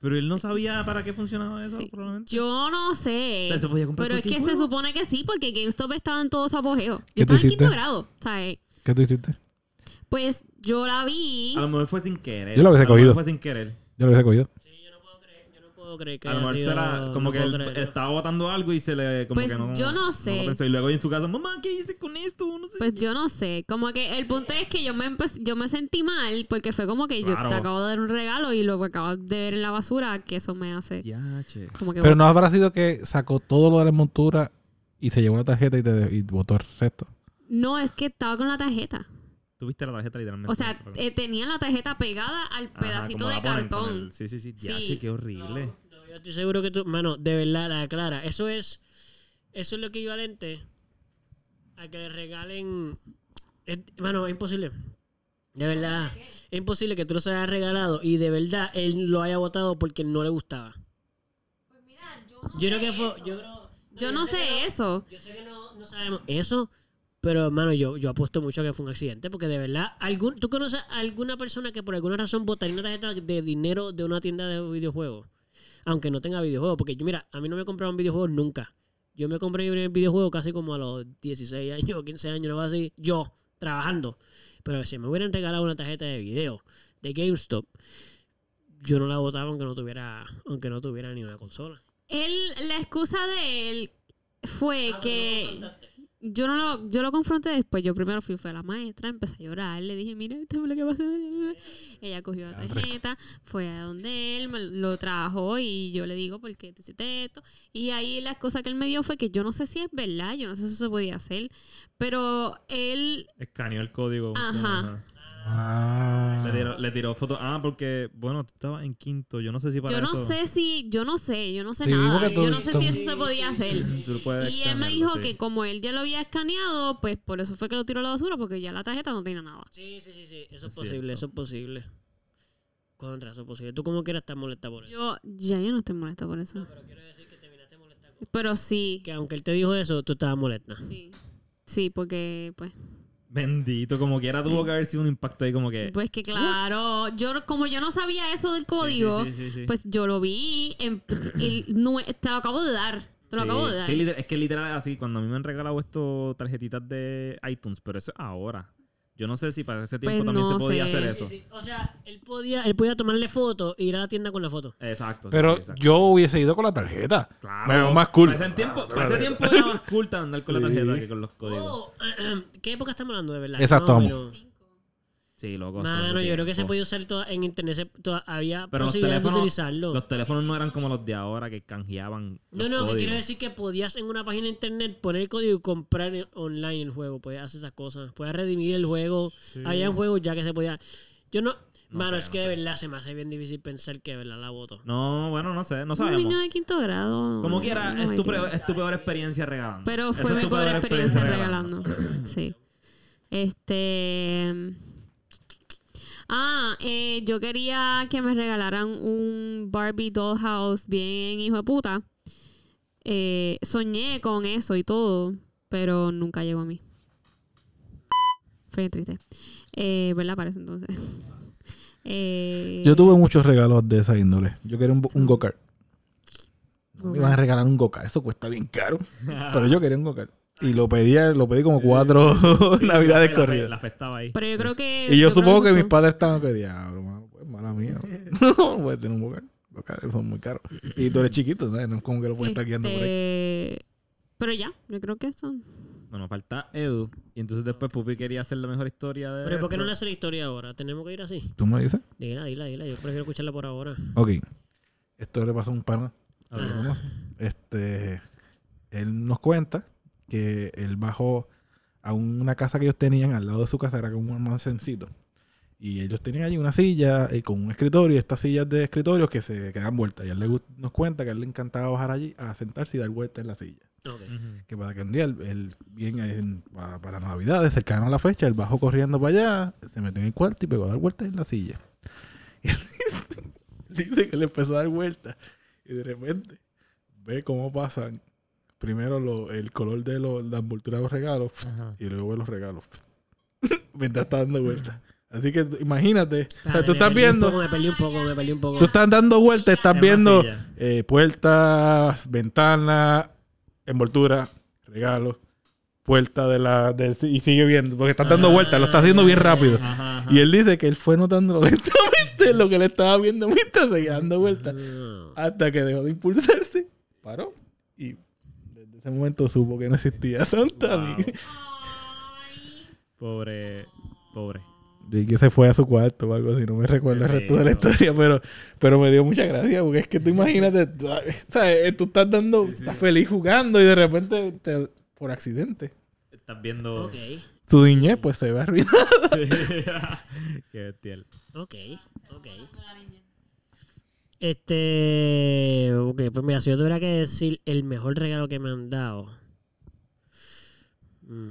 Pero él no sabía para qué funcionaba eso, Sí. probablemente. Yo no sé. O sea, se podía comprar Pero es que se supone que sí, porque GameStop estaba en todo su apogeo. Yo ¿Qué tú estaba en quinto hiciste? grado, ¿sabes? ¿Qué tú hiciste? Pues yo la vi. A lo mejor fue sin querer. Yo lo hubiese A mejor cogido. Fue sin querer. Yo lo hubiese cogido. Sí, yo no puedo creer, yo no puedo creer que A lo mejor será como no que él creerlo. estaba botando algo y se le. Como Pues que no, yo no sé. Y luego en su casa, mamá, ¿qué hice con esto? No sé. Pues yo no sé. Como que el punto es que yo me yo me sentí mal porque fue como que yo te acabo de dar un regalo y lo que acabas de ver en la basura, que eso me hace Yache. como que Pero no habrá sido que sacó todo lo de la montura y se llevó la tarjeta y, te, y botó el resto. No, es que estaba con la tarjeta. Tuviste la tarjeta literalmente. O sea, eh, tenía la tarjeta pegada al pedacito de cartón. el- Sí, sí, sí. Sí. Yache, qué horrible. No, yo estoy seguro que tú, mano, de verdad, la clara. Eso es, eso es lo equivalente a que le regalen. Es, mano, es imposible. De verdad, es imposible que tú los hayas regalado y de verdad él lo haya votado porque no le gustaba. Yo creo que fue. Yo, creo, Yo no sé sé eso. Yo sé que no, no sabemos eso, Pero, hermano, yo, yo apuesto mucho a que fue un accidente, porque de verdad, algún, ¿tú conoces a alguna persona que por alguna razón botaría una tarjeta de dinero de una tienda de videojuegos? Aunque no tenga videojuegos, porque yo, mira, a mí no me compraron videojuegos nunca. Yo me compré mi primer videojuego casi como a los 16 años, *laughs* 15 años, algo así, yo, trabajando. Pero si me hubieran regalado una tarjeta de video de GameStop, yo no la botaba aunque no tuviera, aunque no tuviera ni una consola. Él, la excusa de él fue Ah, que yo no lo, yo lo confronté después. Yo primero fui, fue a la maestra, empecé a llorar. Le dije, mira, esto es lo que pasa. *laughs* Ella cogió la tarjeta, fue a donde él, me lo trajo y yo le digo, ¿por qué tú hiciste esto? Y ahí la excusa que él me dio fue que yo no sé si es verdad, yo no sé si eso se podía hacer, pero él, Escaneó el código. Ajá. Ah. Le tiró, le tiró fotos. Ah, porque, bueno, tú estabas en quinto. Yo no sé si para yo no eso... sé si, yo no sé, yo no sé Sí, nada. tú- Yo no sé tú- si eso se podía hacer. Y él me dijo sí. que como él ya lo había escaneado, pues por eso fue que lo tiró a la basura, porque ya la tarjeta no tenía nada. Sí, sí, sí, sí. Eso es Es posible, cierto. eso es posible. Contra, eso es posible. Tú como quieras estar molesta por eso. Yo, ya yo no estoy molesta por eso. Pero quiero decir que terminaste molesta. con- Pero sí, Que aunque él te dijo eso, tú estabas molesta. sí. Sí, porque pues, Bendito, como quiera tuvo que haber sido un impacto ahí como que... pues que claro, yo como yo no sabía eso del código, sí, sí, sí. pues yo lo vi en, y no, te lo acabo de dar. Te lo acabo de dar. es que literal así. Cuando a mí me han regalado estos tarjetitas de iTunes, pero eso es ahora. Yo no sé si para ese tiempo Pues también no se podía sé. hacer eso. Sí, sí. O sea, él podía, él podía tomarle foto e ir a la tienda con la foto. Exacto. Pero sí, exacto. yo hubiese ido con la tarjeta. Claro. Me veo más cool. Para ese tiempo, para ese tiempo era más cool andar con la tarjeta que con los códigos. Oh, *clears throat* ¿Qué época estamos hablando de verdad? Exacto, Más o vamos. menos. Sí, loco. Mano, yo creo que se podía usar toda- en internet. se- toda- había Pero los posibilidades de teléfonos, utilizarlo. los teléfonos no eran como los de ahora que canjeaban. No, no, que quiero decir que podías en una página de internet poner el código y comprar online el juego. Podías hacer esas cosas. Podías redimir el juego. Había juegos ya que se podía. Yo no. No mano, sé, es no que de sé. verdad se me hace bien difícil pensar que de verdad la voto. No, bueno, no sé, no Un sabemos. niño de quinto grado. Como no, quiera, es, tu peor, es tu peor experiencia regalando. Pero fue mi peor experiencia regalando. Sí. Este. Ah, eh, yo quería que me regalaran un Barbie Dollhouse bien hijo de puta. Eh, soñé con eso y todo, pero nunca llegó a mí. Fue triste. Eh, ¿Verdad? Parece entonces. *laughs* Eh, Yo tuve muchos regalos de esa índole. Yo quería un, un go-kart. Me iban a regalar un go-kart. Eso cuesta bien caro. *laughs* Pero yo quería un go-kart. Y lo pedía, lo pedí como cuatro *laughs* navidades La corridas. La estaba ahí. Pero yo creo que. Y yo, supongo que mis padres estaban que diablo, mano, pues mala mía. *laughs* *laughs* No voy a tener un. Go-kart son muy caros. Y tú eres chiquito, ¿sabes? No es como que lo puedes estar guiando por ahí. Este, Pero ya, yo creo que eso. Bueno, falta Edu. Y entonces después Pupi quería hacer la mejor historia de. Pero ¿por qué no le hace la historia ahora? ¿Tenemos que ir así? ¿Tú me dices? Dila, dila, dila. Yo prefiero escucharla por ahora. Ok. Esto le pasó a un pana. A ver. ¿Lo conoce? Este, él nos cuenta que él bajó a una casa que ellos tenían al lado de su casa, era como un almacencito. Y ellos tenían allí una silla eh, con un escritorio, y estas sillas de escritorios que se quedan vueltas. Y él le nos cuenta que a él le encantaba bajar allí a sentarse y dar vueltas en la silla. Que para que un día, él, él bien en- pa- para, Navidades, cercano a la fecha, él bajó corriendo para allá, se metió en el cuarto y pegó a dar vueltas en la silla. *laughs* Y él dice, dice que le empezó a dar vueltas. Y de repente ve cómo pasan primero lo- el color de los, la envoltura de los regalos Ajá. y luego los regalos. *laughs* Mientras está dando vueltas. Así que imagínate, o sea, Espérate, tú me estás perdí un viendo, poco, me perdí un poco, me perdí un poco. tú estás dando vueltas, estás En viendo eh, puertas, ventanas, envoltura, regalos, puerta de la y sigue viendo porque estás dando vueltas, lo está haciendo bien rápido. Ajá, ajá. Y él dice que él fue notando *laughs* lentamente lo que le estaba viendo mientras seguía dando vueltas Ah. hasta que dejó de impulsarse, paró y ese momento supo que no existía *laughs* Santa Wow. Pobre. Pobre. y que se fue a su cuarto o algo así, no me recuerdo el resto de la historia, pero, pero me dio mucha gracia, porque es que tú *laughs* imagínate, tú, ¿sabes? tú estás dando, estás feliz jugando y de repente, te- por accidente, Estás viendo. Ok, su niñez pues se ve arruinada. *laughs* Qué bestial. ok, ok. Este. Ok, pues mira, si yo tuviera que decir el mejor regalo que me han dado. mm,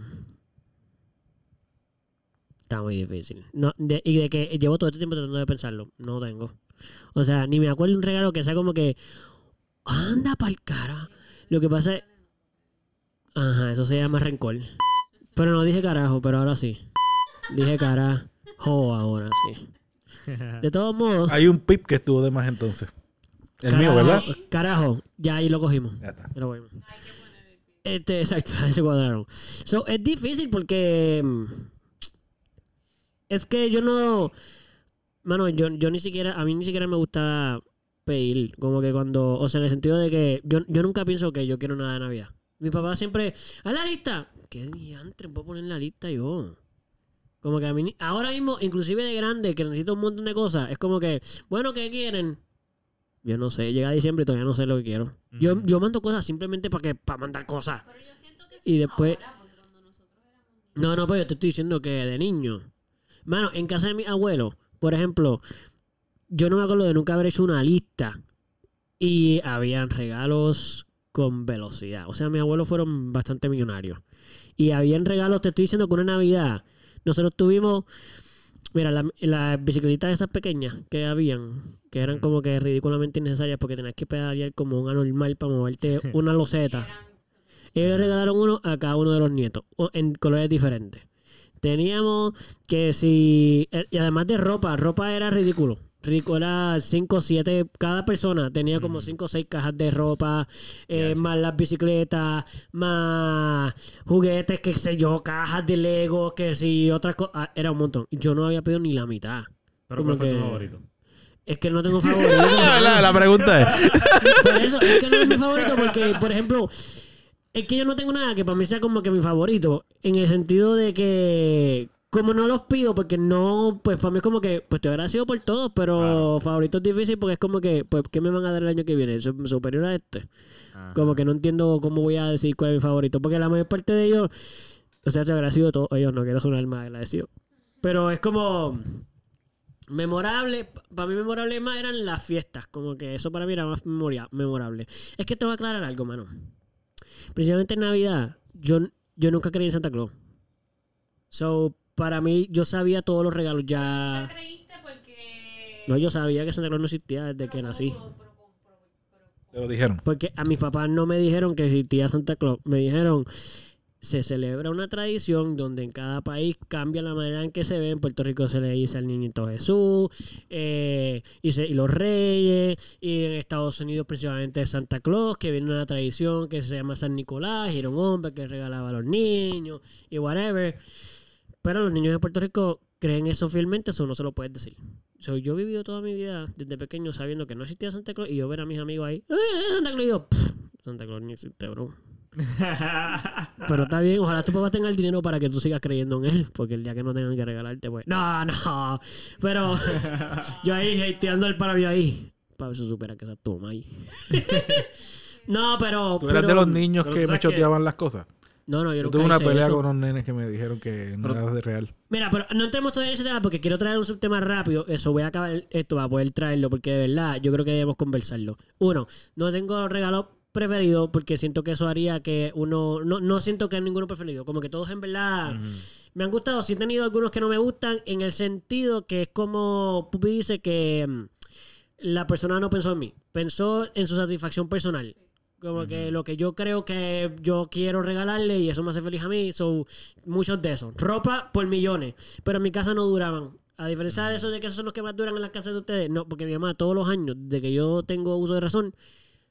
Está muy difícil. No, y de que llevo todo este tiempo tratando de pensarlo. No tengo. O sea, ni me acuerdo un regalo que sea como que. Anda pa'l cara. Lo que pasa es. Ajá, eso se llama rencor. Pero no dije carajo, pero ahora sí. Dije carajo ahora sí. De todos modos. Hay un pip que estuvo de más entonces. El mío, ¿verdad? Carajo, ya ahí lo cogimos. Ya está. Ya lo cogimos. Este, exacto, *laughs* ahí se cuadraron. So, es difícil porque. mm, Es que yo no. Mano, yo, yo ni siquiera. A mí ni siquiera me gusta pedir. Como que cuando. O sea, en el sentido de que. Yo, yo nunca pienso que yo quiero nada de Navidad. Mi papá siempre. ¡A la lista! ¿Qué diantre puedo poner en la lista yo? Como que a mí. Ahora mismo, inclusive de grande, que necesito un montón de cosas. Es como que. Bueno, ¿qué quieren? Yo no sé. Llega diciembre y todavía no sé lo que quiero. Yo, yo mando cosas simplemente para que para mandar cosas. Pero yo siento que Y después- ahora, porque cuando nosotros éramos niños- No, no, pues yo te estoy diciendo que de niño. Mano, en casa de mi abuelo, por ejemplo, yo no me acuerdo de nunca haber hecho una lista. Y habían regalos con velocidad. O sea, mis abuelos fueron bastante millonarios. Y habían regalos, te estoy diciendo que una Navidad. Nosotros tuvimos, mira, la- las bicicletitas esas pequeñas que habían, que eran como que ridículamente innecesarias porque tenías que pedalear como un anormal para moverte *laughs* una loseta. Ellos le regalaron uno a cada uno de los nietos, en colores diferentes. Teníamos que si. eh, Y además de ropa, ropa era ridículo. Ridículo, era 5 o 7. Cada persona tenía como 5 o 6 cajas de ropa, eh, más las bicicletas, más juguetes, qué sé yo, cajas de Lego, que si otras cosas. Era un montón. Yo no había pedido ni la mitad. Pero como ¿cuál fue tu que- favorito? Es que no tengo favorito. *laughs* la, la pregunta es: *laughs* Por eso, es que no es mi favorito porque, por ejemplo, es que yo no tengo nada que para mí sea como que mi favorito. En el sentido de que, como no los pido, porque no, pues para mí es como que, pues estoy agradecido por todos, pero Claro. favorito es difícil porque es como que, pues, ¿qué me van a dar el año que viene? ¿Su- ¿Superior a este? Ajá. Como que no entiendo cómo voy a decir cuál es mi favorito. Porque la mayor parte de ellos, o sea, estoy agradecido de todos ellos, no quiero sonar más agradecido. Pero es como memorable, para mí memorable más eran las fiestas, como que eso para mí era más memoria, memorable. Es que te voy a aclarar algo, mano. Precisamente en Navidad, yo, yo nunca creí en Santa Claus. So, para mí, yo sabía todos los regalos ya. ¿Te creíste porque... No, yo sabía que Santa Claus no existía desde que Pero nací. ¿cómo? Pero ¿cómo? Pero- pero- Te lo dijeron. Porque a mis papás no me dijeron que existía Santa Claus. Me dijeron, se celebra una tradición donde en cada país cambia la manera en que se ve. En Puerto Rico se le dice al niñito Jesús, eh, y, se- y los reyes, y en Estados Unidos principalmente Santa Claus, que viene una tradición que se llama San Nicolás, y era un hombre que regalaba a los niños, y whatever. Pero los niños de Puerto Rico creen eso fielmente, eso no se lo puedes decir. So, yo he vivido toda mi vida desde pequeño sabiendo que no existía Santa Claus y yo ver a mis amigos ahí, ¡Eh, Santa Claus! Y yo, "Pff, Santa Claus ni existe, bro. *laughs* Pero está bien, ojalá tu papá tenga el dinero para que tú sigas creyendo en él, porque el día que no tengan que regalarte, pues. No, no. Pero *laughs* yo ahí hateando el para mí ahí. Para ver si supera que esa toma ahí. *laughs* no, pero. Tú eras pero- de los niños pero que me que- choteaban las cosas. No, no, yo, Yo nunca tuve una hice pelea eso. con unos nenes que me dijeron que no Pero- era de real. Mira, pero no entremos todavía en ese tema porque quiero traer un subtema rápido. Eso, voy a acabar esto para poder traerlo porque de verdad yo creo que debemos conversarlo. Uno, no tengo regalos preferidos porque siento que eso haría que uno... No, no siento que hay ninguno preferido. Como que todos en verdad me han gustado. Sí he tenido algunos que no me gustan en el sentido que es como Pupi dice que mm, la persona no pensó en mí. Pensó en su satisfacción personal. Como que lo que yo creo que yo quiero regalarle y eso me hace feliz a mí. Son muchos de esos. Ropa por millones. Pero en mi casa no duraban. A diferencia de eso de que esos son los que más duran en las casas de ustedes. No, porque mi mamá todos los años, desde que yo tengo uso de razón,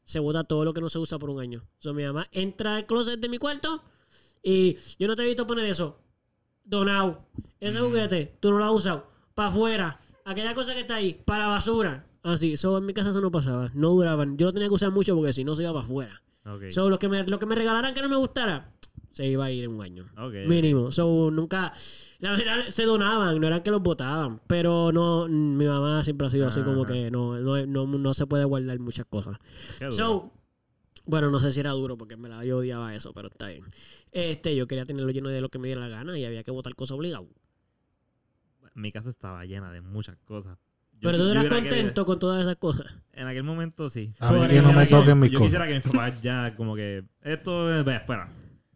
se bota todo lo que no se usa por un año. O sea, mi mamá entra al closet de mi cuarto y yo no te he visto poner eso. Donado. Ese juguete, tú no lo has usado. Para afuera. Aquella cosa que está ahí, para basura. Así, eso en mi casa eso no pasaba. No duraban. Yo lo tenía que usar mucho porque si no se iba para afuera. Ok. So, lo que me, lo que me regalaran que no me gustara, se iba a ir en un año. Ok, Mínimo. So, nunca. La verdad, se donaban, no eran que los botaban. Pero no, mi mamá siempre ha sido así como que no, no, no, no se puede guardar muchas cosas. So, bueno, no sé si era duro porque me la yo odiaba eso, pero está bien. Este, yo quería tenerlo lleno de lo que me diera la gana y había que botar cosas obligado. Mi casa estaba llena de muchas cosas. Yo- Pero tú yo eras contento con todas esas cosas. en aquel momento sí. A mí que no me toquen mis yo cosas. quisiera que mis papás ya como que esto es ve, fuera.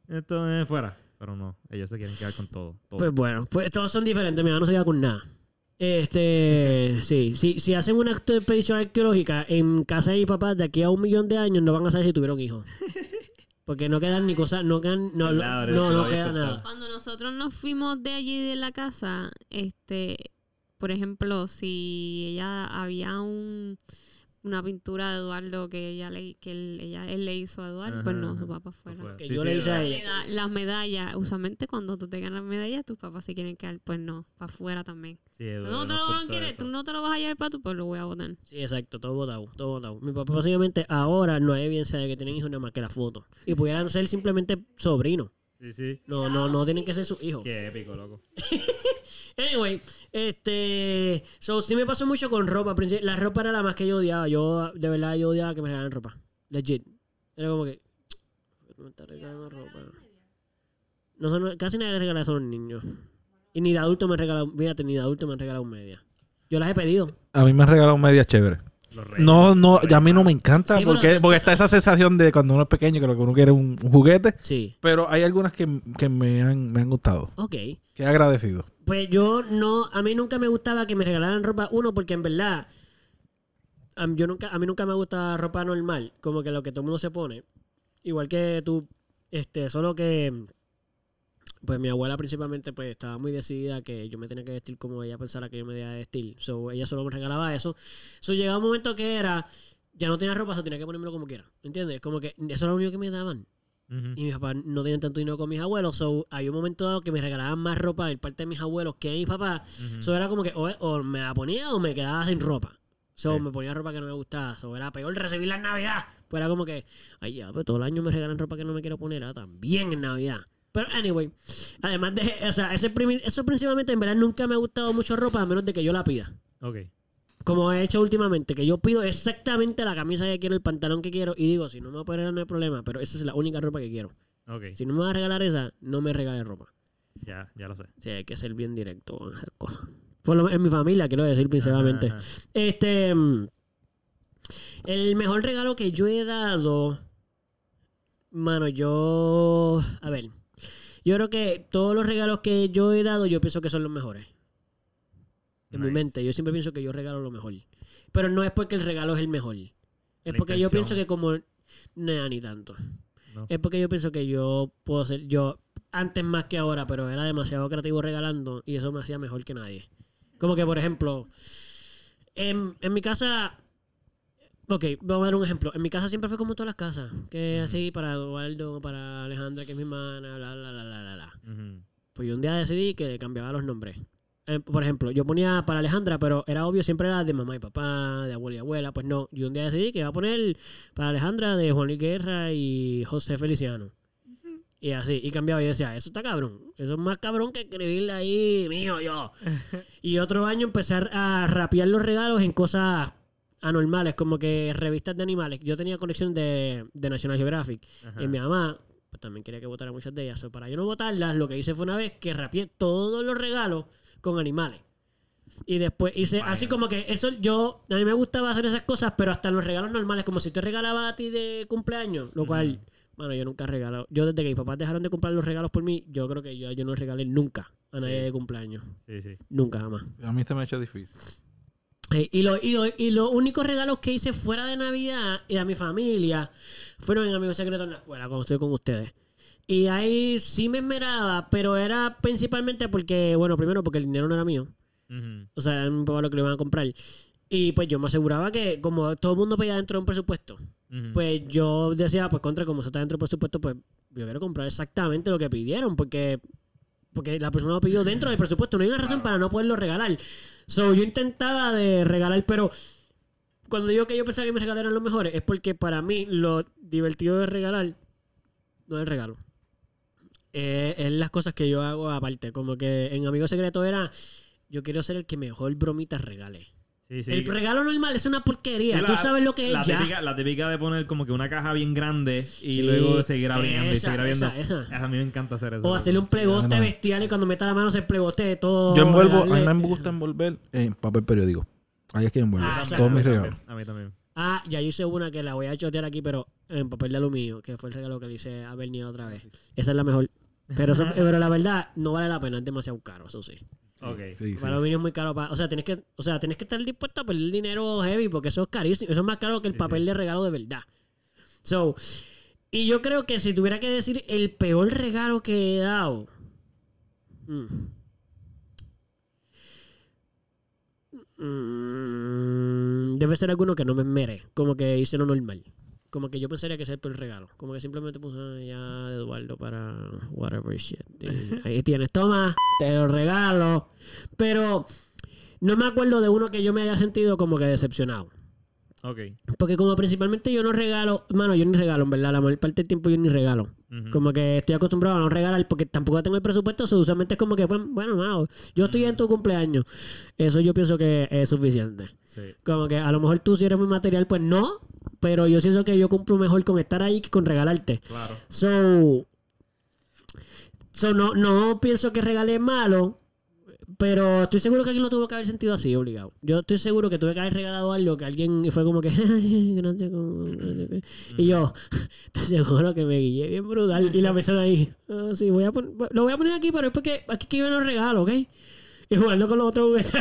Esto es fuera. Pero no, ellos se quieren quedar con todo. todo. Pues bueno, pues todos son diferentes. Mi mamá no se queda con nada. Este, sí, sí, si hacen una expedición arqueológica en casa de mi papá de aquí a un millón de años, no van a saber si tuvieron hijos. Porque no quedan ni cosas, no quedan, no, no, no, queda está- nada. Cuando nosotros nos fuimos de allí de la casa, este, por ejemplo, si ella había un una pintura de Eduardo que ella le, que él, ella, él le hizo a Eduardo, pues no, ajá. su papá fuera. Afuera. Que Sí, yo sí, le hice a ella. Las medallas, usualmente cuando tú te ganas medallas, tus papás se quieren quedar, pues no, para afuera también. Sí, Tú Edu, no te lo quieres, eso. tú no te lo vas a llevar para tu, pues lo voy a botar. Sí, exacto, todo votado, todo votado. Mi papá básicamente ahora no hay evidencia de que tienen hijos nada más que la foto. Y pudieran ser simplemente sobrinos. Sí, sí. No, no, no tienen que ser sus hijos. Qué épico, loco. *laughs* Anyway, este. So, sí me pasó mucho con ropa. La ropa era la más que yo odiaba. Yo, de verdad, yo odiaba que me regalaran ropa. Legit. Era como que. Me está regalando ropa. No son, casi nadie le regala eso a los niños. Y ni de adulto me han regalado. Fíjate, ni de adulto me han regalado media. Yo las he pedido. A mí me han regalado medias chéveres. No, no, ya a mí no me encanta Sí, porque, porque está esa sensación de cuando uno es pequeño que lo que uno quiere es un, un juguete. Sí. Pero hay algunas que, que me, han, me han gustado. Ok. Que he agradecido. Pues yo no, a mí nunca me gustaba que me regalaran ropa, uno, porque en verdad, a, yo nunca, a mí nunca me gusta ropa normal, como que lo que todo el mundo se pone. Igual que tú, este, solo que, pues mi abuela principalmente, pues estaba muy decidida que yo me tenía que vestir como ella pensara que yo me debía vestir. So, ella solo me regalaba eso. So, llegaba un momento que era, ya no tenía ropa, so tenía que ponérmelo como quiera. ¿Entiendes? Como que eso era lo único que me daban. Y mis papás no tenían tanto dinero con mis abuelos. So, hay un momento dado que me regalaban más ropa de parte de mis abuelos que de mis papás. Ujú. So, era como que o, o me la ponía o me quedaba sin ropa. So, Sí. me ponía ropa que no me gustaba. So, era peor recibirla en Navidad. Pues era como que, ay, ya, pues todo el año me regalan ropa que no me quiero poner. Ah, también en Navidad. Pero, anyway, además de, o sea, ese eso principalmente, en verdad, nunca me ha gustado mucho ropa a menos de que yo la pida. Ok. Como he hecho últimamente, que yo pido exactamente la camisa que quiero, el pantalón que quiero, y digo, si no me va a poner no hay problema, pero esa es la única ropa que quiero. Ok. Si no me vas a regalar esa, no me regales ropa. Ya, ya lo sé. Sí, hay que ser bien directo con esas cosas. Por lo en mi familia, quiero decir principalmente. Ajá, ajá. Este. mm, El mejor regalo que yo he dado. Mano, yo. A ver. Yo creo que todos los regalos que yo he dado, yo pienso que son los mejores. En mi mente, yo siempre pienso que yo regalo lo mejor. Pero no es porque el regalo es el mejor. Es La porque yo pienso que como. Nah, ni tanto. No. Es porque yo pienso que yo puedo ser. Yo, antes más que ahora, pero era demasiado creativo regalando y eso me hacía mejor que nadie. Como que, por ejemplo, en, en mi casa. Ok, vamos a dar un ejemplo. En mi casa siempre fue como todas las casas. Que así para Eduardo, para Alejandra, que es mi hermana, bla, bla, bla, bla, bla, bla. Ujú. Pues yo un día decidí que le cambiaba los nombres. Eh, por ejemplo, yo ponía para Alejandra, pero era obvio, siempre era de mamá y papá, de abuela y abuela. Pues no, yo un día decidí que iba a poner para Alejandra de Juan Luis Guerra y José Feliciano. Y así, y cambiaba y decía, eso está cabrón. Eso es más cabrón que escribirle ahí, mío, yo. *laughs* y otro año empecé a a rapear los regalos en cosas anormales, como que revistas de animales. Yo tenía colección de, de National Geographic. Ajá. Y mi mamá pues, también quería que votara muchas de ellas. So, para yo no votarlas, lo que hice fue una vez que rapié todos los regalos con animales. Y después hice, Vaya. así como que eso yo, a mí me gustaba hacer esas cosas, pero hasta los regalos normales, como si te regalaba a ti de cumpleaños, lo cual, bueno, yo nunca he regalado. Yo desde que mis papás dejaron de comprar los regalos por mí, yo creo que yo, yo no regalé nunca a nadie Sí. de cumpleaños. Sí, sí. Nunca, jamás. A mí se me ha hecho difícil. Eh, y, lo- y, lo- y los únicos regalos que hice fuera de Navidad y a mi familia fueron en Amigos Secretos en la escuela, cuando estoy con ustedes. Y ahí sí me esmeraba, pero era principalmente porque, bueno, primero porque el dinero no era mío. O sea, era mi papá lo que lo iban a comprar. Y pues yo me aseguraba que, como todo el mundo pedía dentro de un presupuesto, pues yo decía, pues contra, como eso está dentro del presupuesto, pues yo quiero comprar exactamente lo que pidieron, porque porque la persona lo pidió dentro del presupuesto. No hay una razón para no poderlo regalar. So, yo intentaba de regalar, pero cuando digo que yo pensaba que mis regalos eran los mejores, es porque para mí lo divertido de regalar no es el regalo. Eh, es las cosas que yo hago aparte. Como que en Amigo Secreto era, yo quiero ser el que mejor bromitas regale. Sí, sí. el regalo normal es una porquería. Sí, Tú la- sabes lo que es la ya. Típica, la típica de poner como que una caja bien grande y Sí, luego seguir abriendo y esa, seguir abriendo. esa, esa. A mí me encanta hacer eso. O hacerle un plegote no. bestial y cuando meta la mano se plegote de todo. Yo envuelvo, a mí me gusta envolver en papel periódico. Ahí es que yo envuelvo. Ah, todos mis regalos. A mí también. Ah, ya yo hice una que la voy a chotear aquí, pero en papel de aluminio, que fue el regalo que le hice a Bernie la otra vez. Esa es la mejor. Pero, eso- *laughs* pero la verdad, no vale la pena, es demasiado caro, eso sí. Ok. Sí, sí, Para aluminio es muy caro. para- o sea, tienes que, o sea, tienes que estar dispuesto a perder dinero heavy porque eso es carísimo. Eso es más caro que el Sí, papel sí. de regalo de verdad. So, Y yo creo que si tuviera que decir el peor regalo que he dado. mm. Mm, debe ser alguno que no me mere. Como que hice lo normal. Como que yo pensaría que es el peor regalo. Como que simplemente puse "Ah, ya Eduardo para whatever shit. Y *laughs* ahí tienes, toma, te lo regalo. Pero no me acuerdo de uno que yo me haya sentido como que decepcionado. Ok. Porque como principalmente yo no regalo, mano, yo ni regalo, en verdad, la mayor parte del tiempo yo ni regalo. Como que estoy acostumbrado a no regalar porque tampoco tengo el presupuesto, so, usualmente es como que, bueno, mano, yo estoy en tu cumpleaños. Eso yo pienso que es suficiente. Sí. Como que a lo mejor tú si eres muy material, pues no, pero yo siento que yo cumplo mejor con estar ahí que con regalarte. Claro. So, so no, no pienso que regale malo, pero estoy seguro que alguien lo tuvo que haber sentido así, obligado. Yo estoy seguro que tuve que haber regalado algo que alguien fue como que, *laughs* y yo, *laughs* estoy seguro que me guillé bien brutal. Y la persona ahí, "Ah, sí, voy a lo voy a poner aquí, pero es porque aquí que yo los regalo, ¿ok? Y jugando con los otros juguetes.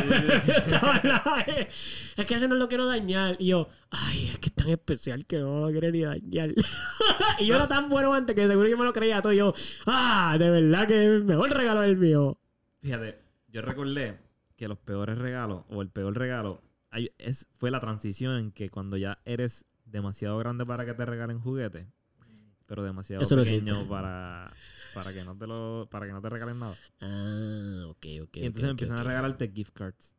Es que ese no lo quiero dañar. Y yo, ay, es que es tan especial que no lo quiero ni dañar. *laughs* y yo era tan bueno antes que seguro que me lo creía todo. Y yo, ah, de verdad que el mejor regalo es el mío. Fíjate, yo recordé que los peores regalos, o el peor regalo, es, fue la transición en que cuando ya eres demasiado grande para que te regalen juguetes, pero demasiado Eso pequeño *laughs* para, para que no te lo, para que no te regalen nada. Ah, ok, ok. y entonces empiezan a regalarte gift cards.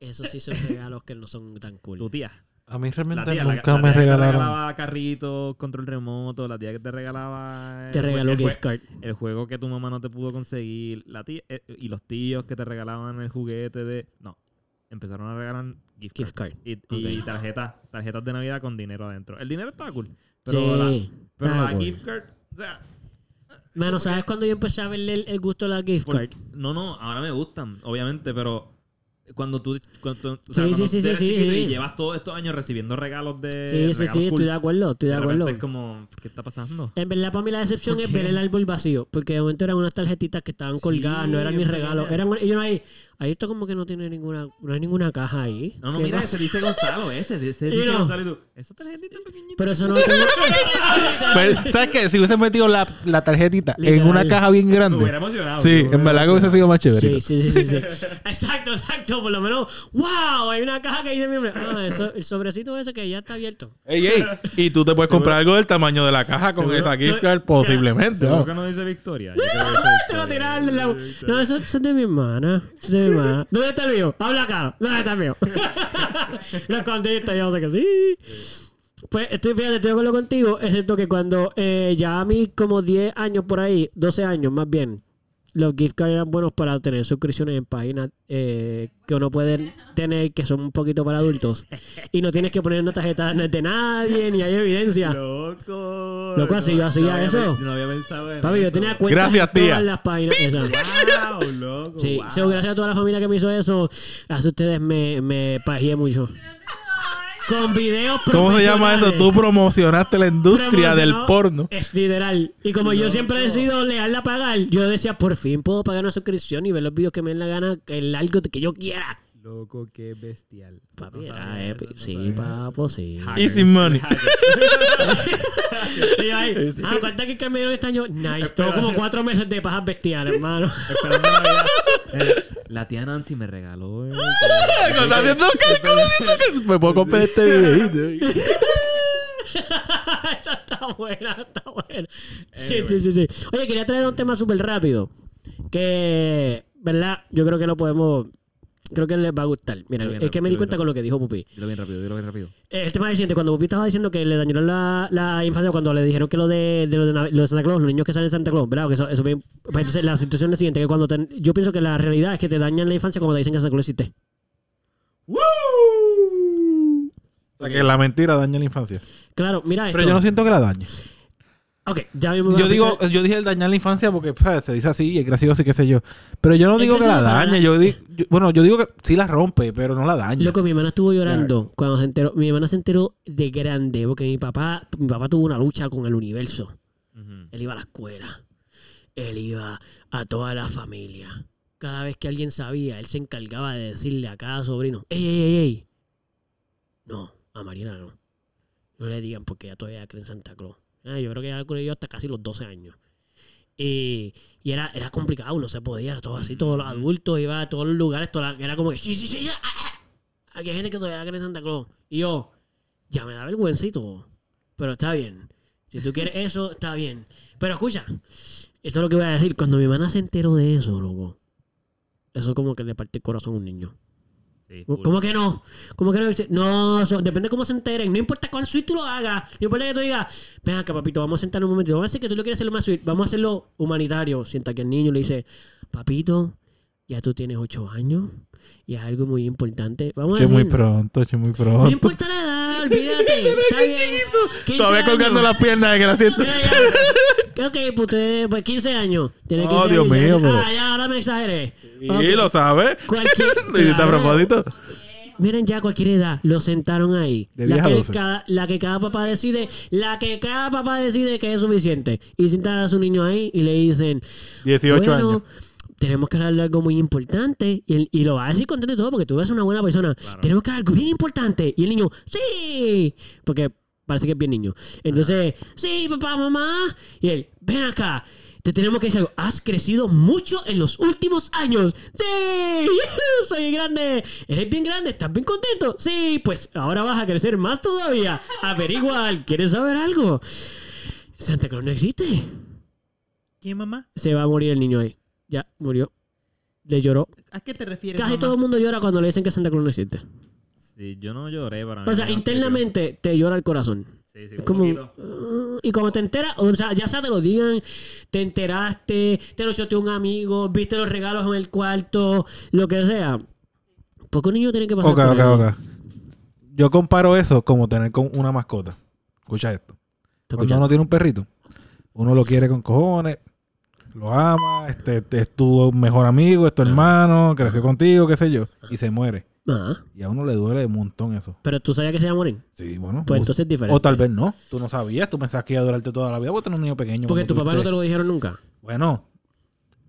Esos sí son regalos que no son tan cool. Tu tía. A mí La realmente tía, la- nunca la me tía que te regalaron. regalaba carritos, control remoto, la tía que te regalaba Te regaló gift card. el juego que tu mamá no te pudo conseguir, la tía eh, y los tíos que te regalaban el juguete de no, empezaron a regalar gift, Gift cards card. y, y tarjetas, tarjetas de Navidad con dinero adentro. El dinero estaba cool, pero la, sí. pero Ah, la gift card, o sea, Mano, ¿sabes cuando yo empecé a verle el, el gusto a la gift por- card? no, no, ahora me gustan, obviamente, pero cuando tú, cuando, o Sí, sea, sí, cuando sí, tú eres sí, chiquito sí. y llevas todos estos años recibiendo regalos de Sí, sí, regalos sí, cool, estoy de acuerdo, estoy de acuerdo. es como, ¿qué está pasando? En verdad, para mí la decepción ¿Por es ver el árbol vacío. Porque de momento eran unas tarjetitas que estaban Sí, colgadas, no eran bien regalos. Eran, y yo ahí, ahí esto como que no tiene ninguna, no hay ninguna caja ahí. No, no, ¿Qué mira, ese dice Gonzalo, ese, ese *laughs* dice no. Gonzalo y tú, esa tarjetita pequeñita. Pero eso no tengo. *laughs* Pero, ¿Sabes qué? Si hubiesen metido la, la tarjetita en una caja bien me hubiera grande. emocionado. Sí, en verdad que hubiese sido más chévere. Sí, sí, sí, sí, sí. *laughs* Exacto, exacto. Por lo menos, wow, hay una caja que dice mi. Ah, eso, el sobrecito ese que ya está abierto. Ey, ey, y tú te puedes comprar algo del tamaño de la caja con Seguro. esa gift card posiblemente. Seguro ¿no? que no dice Victoria. Yo creo que dice Te lo Victoria. tiraron del lado. No, eso, eso es de mi hermana. Eso es de mi hermana. ¿Dónde está el mío? Habla acá. ¿Dónde está el mío? *laughs* Lo escondiste, yo sé que sí. Pues estoy, fíjate, estoy de acuerdo contigo, excepto que cuando eh, ya a mí como 10 años por ahí, 12 años más bien, los gift cards eran buenos para tener suscripciones en páginas eh, que uno puede tener que son un poquito para adultos. Y no tienes que poner una tarjeta de nadie, ni hay evidencia. Loco. Loco, así yo hacía eso. No había pensado en Papi, yo eso. tenía cuentas Gracias, en tía. todas las páginas. esas. Wow, loco. Sí, wow. so, gracias a toda la familia que me hizo eso. Hace ustedes me, me pajeé mucho. Con videos ¿Cómo se llama eso? Tú promocionaste la industria del porno. Es literal. Y como yo siempre he decidido leal a pagar, yo decía, por fin puedo pagar una suscripción y ver los videos que me den la gana, el largo que yo quiera. Loco, qué bestial. Papi, No era sabía no Sí, sabía papo, sí. Hacker. Easy money. *laughs* Y ahí, ah, ¿cuánto que me dieron este año? Nice. Todo como cuatro meses de pajas bestiales, hermano. Esperando Navidad. Eh, *laughs* La tía Nancy me regaló. eh, *laughs* Está haciendo cálculos. *laughs* Me puedo comprar este videito. *laughs* Esa está buena, está buena. Sí, sí, sí, sí. Oye, quería traer un tema súper rápido. Que, ¿verdad? Yo creo que lo podemos. Creo que les va a gustar. Mira, es que me di cuenta con lo que dijo Pupi. Dilo bien rápido, dilo bien rápido. Eh, El tema es el siguiente. Cuando Pupi estaba diciendo que le dañaron la, la infancia cuando le dijeron que lo de, de, lo de, lo de Santa Claus, los niños que salen de Santa Claus, ¿verdad? Que eso, eso bien- pues entonces, la situación es la siguiente. Que cuando te- yo pienso que la realidad es que te dañan la infancia cuando te dicen que Santa Claus existe. O sea que la mentira daña la infancia. Claro, mira esto. Pero yo no siento que la dañe. Ok, ya a Yo digo, yo dije el dañar la infancia porque ¿sabes? se dice así y es gracioso y qué sé yo. Pero yo no digo que la dañe. Yo di- yo- bueno, yo digo que sí la rompe, pero no la daña. Loco, mi hermana estuvo llorando cuando se enteró. Mi hermana se enteró de grande porque mi papá, mi papá tuvo una lucha con el universo. Él iba a la escuela. Él iba a toda la familia. Cada vez que alguien sabía, él se encargaba de decirle a cada sobrino, ¡Ey, ey, ey, ey! No, a Mariana no. No le digan porque ella todavía cree en Santa Claus. Ah, yo creo que ya con ellos hasta casi los 12 años. Y, y era, era complicado, no se podía, era todo así, todos los adultos, iba a todos los lugares, toda la- era como que, sí, sí, sí, ah, ah". aquí hay gente que todavía cree en Santa Claus. Y yo, ya me da vergüenza y todo, pero está bien. Si tú quieres eso, está bien. Pero escucha, esto es lo que voy a decir, cuando mi hermana se enteró de eso, loco, eso como que le parte el corazón a un niño. Sí, full. ¿Cómo que no? ¿Cómo que no? No, depende de cómo se enteren. No importa cuán sweet tú lo hagas. No importa que tú digas, ven acá, papito, vamos a sentarnos un momento. Vamos a decir que tú lo quieres hacerlo más sweet. Vamos a hacerlo humanitario. Sienta que el niño le dice, papito, ya tú tienes ocho años y es algo muy importante. Vamos a Che, muy decir, pronto, che, muy No pronto. importa la edad, olvídate. *laughs* Está bien. 15 Todavía colgando años. las piernas el asiento. Mira, ya. Ok, pues usted, pues 15 años. Tiene Oh, 15 Dios años, ya- mío, Ah, ya, ahora me exageré. Y Ok. lo sabe. Cualquier- *laughs* a propósito. Miren ya cualquier edad, lo sentaron ahí. De la, 10 a que 12. cada, la que cada papá decide, la que cada papá decide que es suficiente. Y sientan a su niño ahí y le dicen, 18 bueno, años. tenemos que hablar de algo muy importante. Y, él- y lo va a decir contento y todo porque tú eres una buena persona. Tenemos que hablar de algo bien importante. Y el niño, sí, porque parece que es bien niño. Entonces, sí, papá, mamá. Y él, ven acá. Te tenemos que decir algo. Has crecido mucho en los últimos años. Sí, *laughs* soy grande. Eres bien grande. ¿Estás bien contento? Sí, pues ahora vas a crecer más todavía. Averigua. ¿Quieres saber algo? Santa Claus no existe. ¿Quién, mamá? Se va a morir el niño ahí. Ya, murió. Le lloró. ¿A qué te refieres, Casi mamá? todo el mundo llora cuando le dicen que Santa Claus no existe. Sí, yo no lloré para mí. O sea, internamente te llora el corazón. Sí, sí, Es un como. poquito. Y cuando te enteras, o sea, ya sea te lo digan, te enteraste, te lo choteó un amigo, viste los regalos en el cuarto, lo que sea. Porque un niño tiene que pasar Ok, por ok, ahí. ok. Yo comparo eso como tener con una mascota. Escucha esto. ¿Te Cuando uno tiene un perrito, uno lo quiere con cojones, lo ama, este, este es tu mejor amigo, es tu hermano, creció contigo, qué sé yo, y se muere. Y a uno le duele un montón eso. pero tú sabías que se iba a morir. Sí, bueno. Pues o- entonces es diferente. o tal vez no. Tú no sabías, tú pensabas que iba a durarte toda la vida porque tú eres un niño pequeño. Porque tu papá no te lo dijeron nunca. Bueno,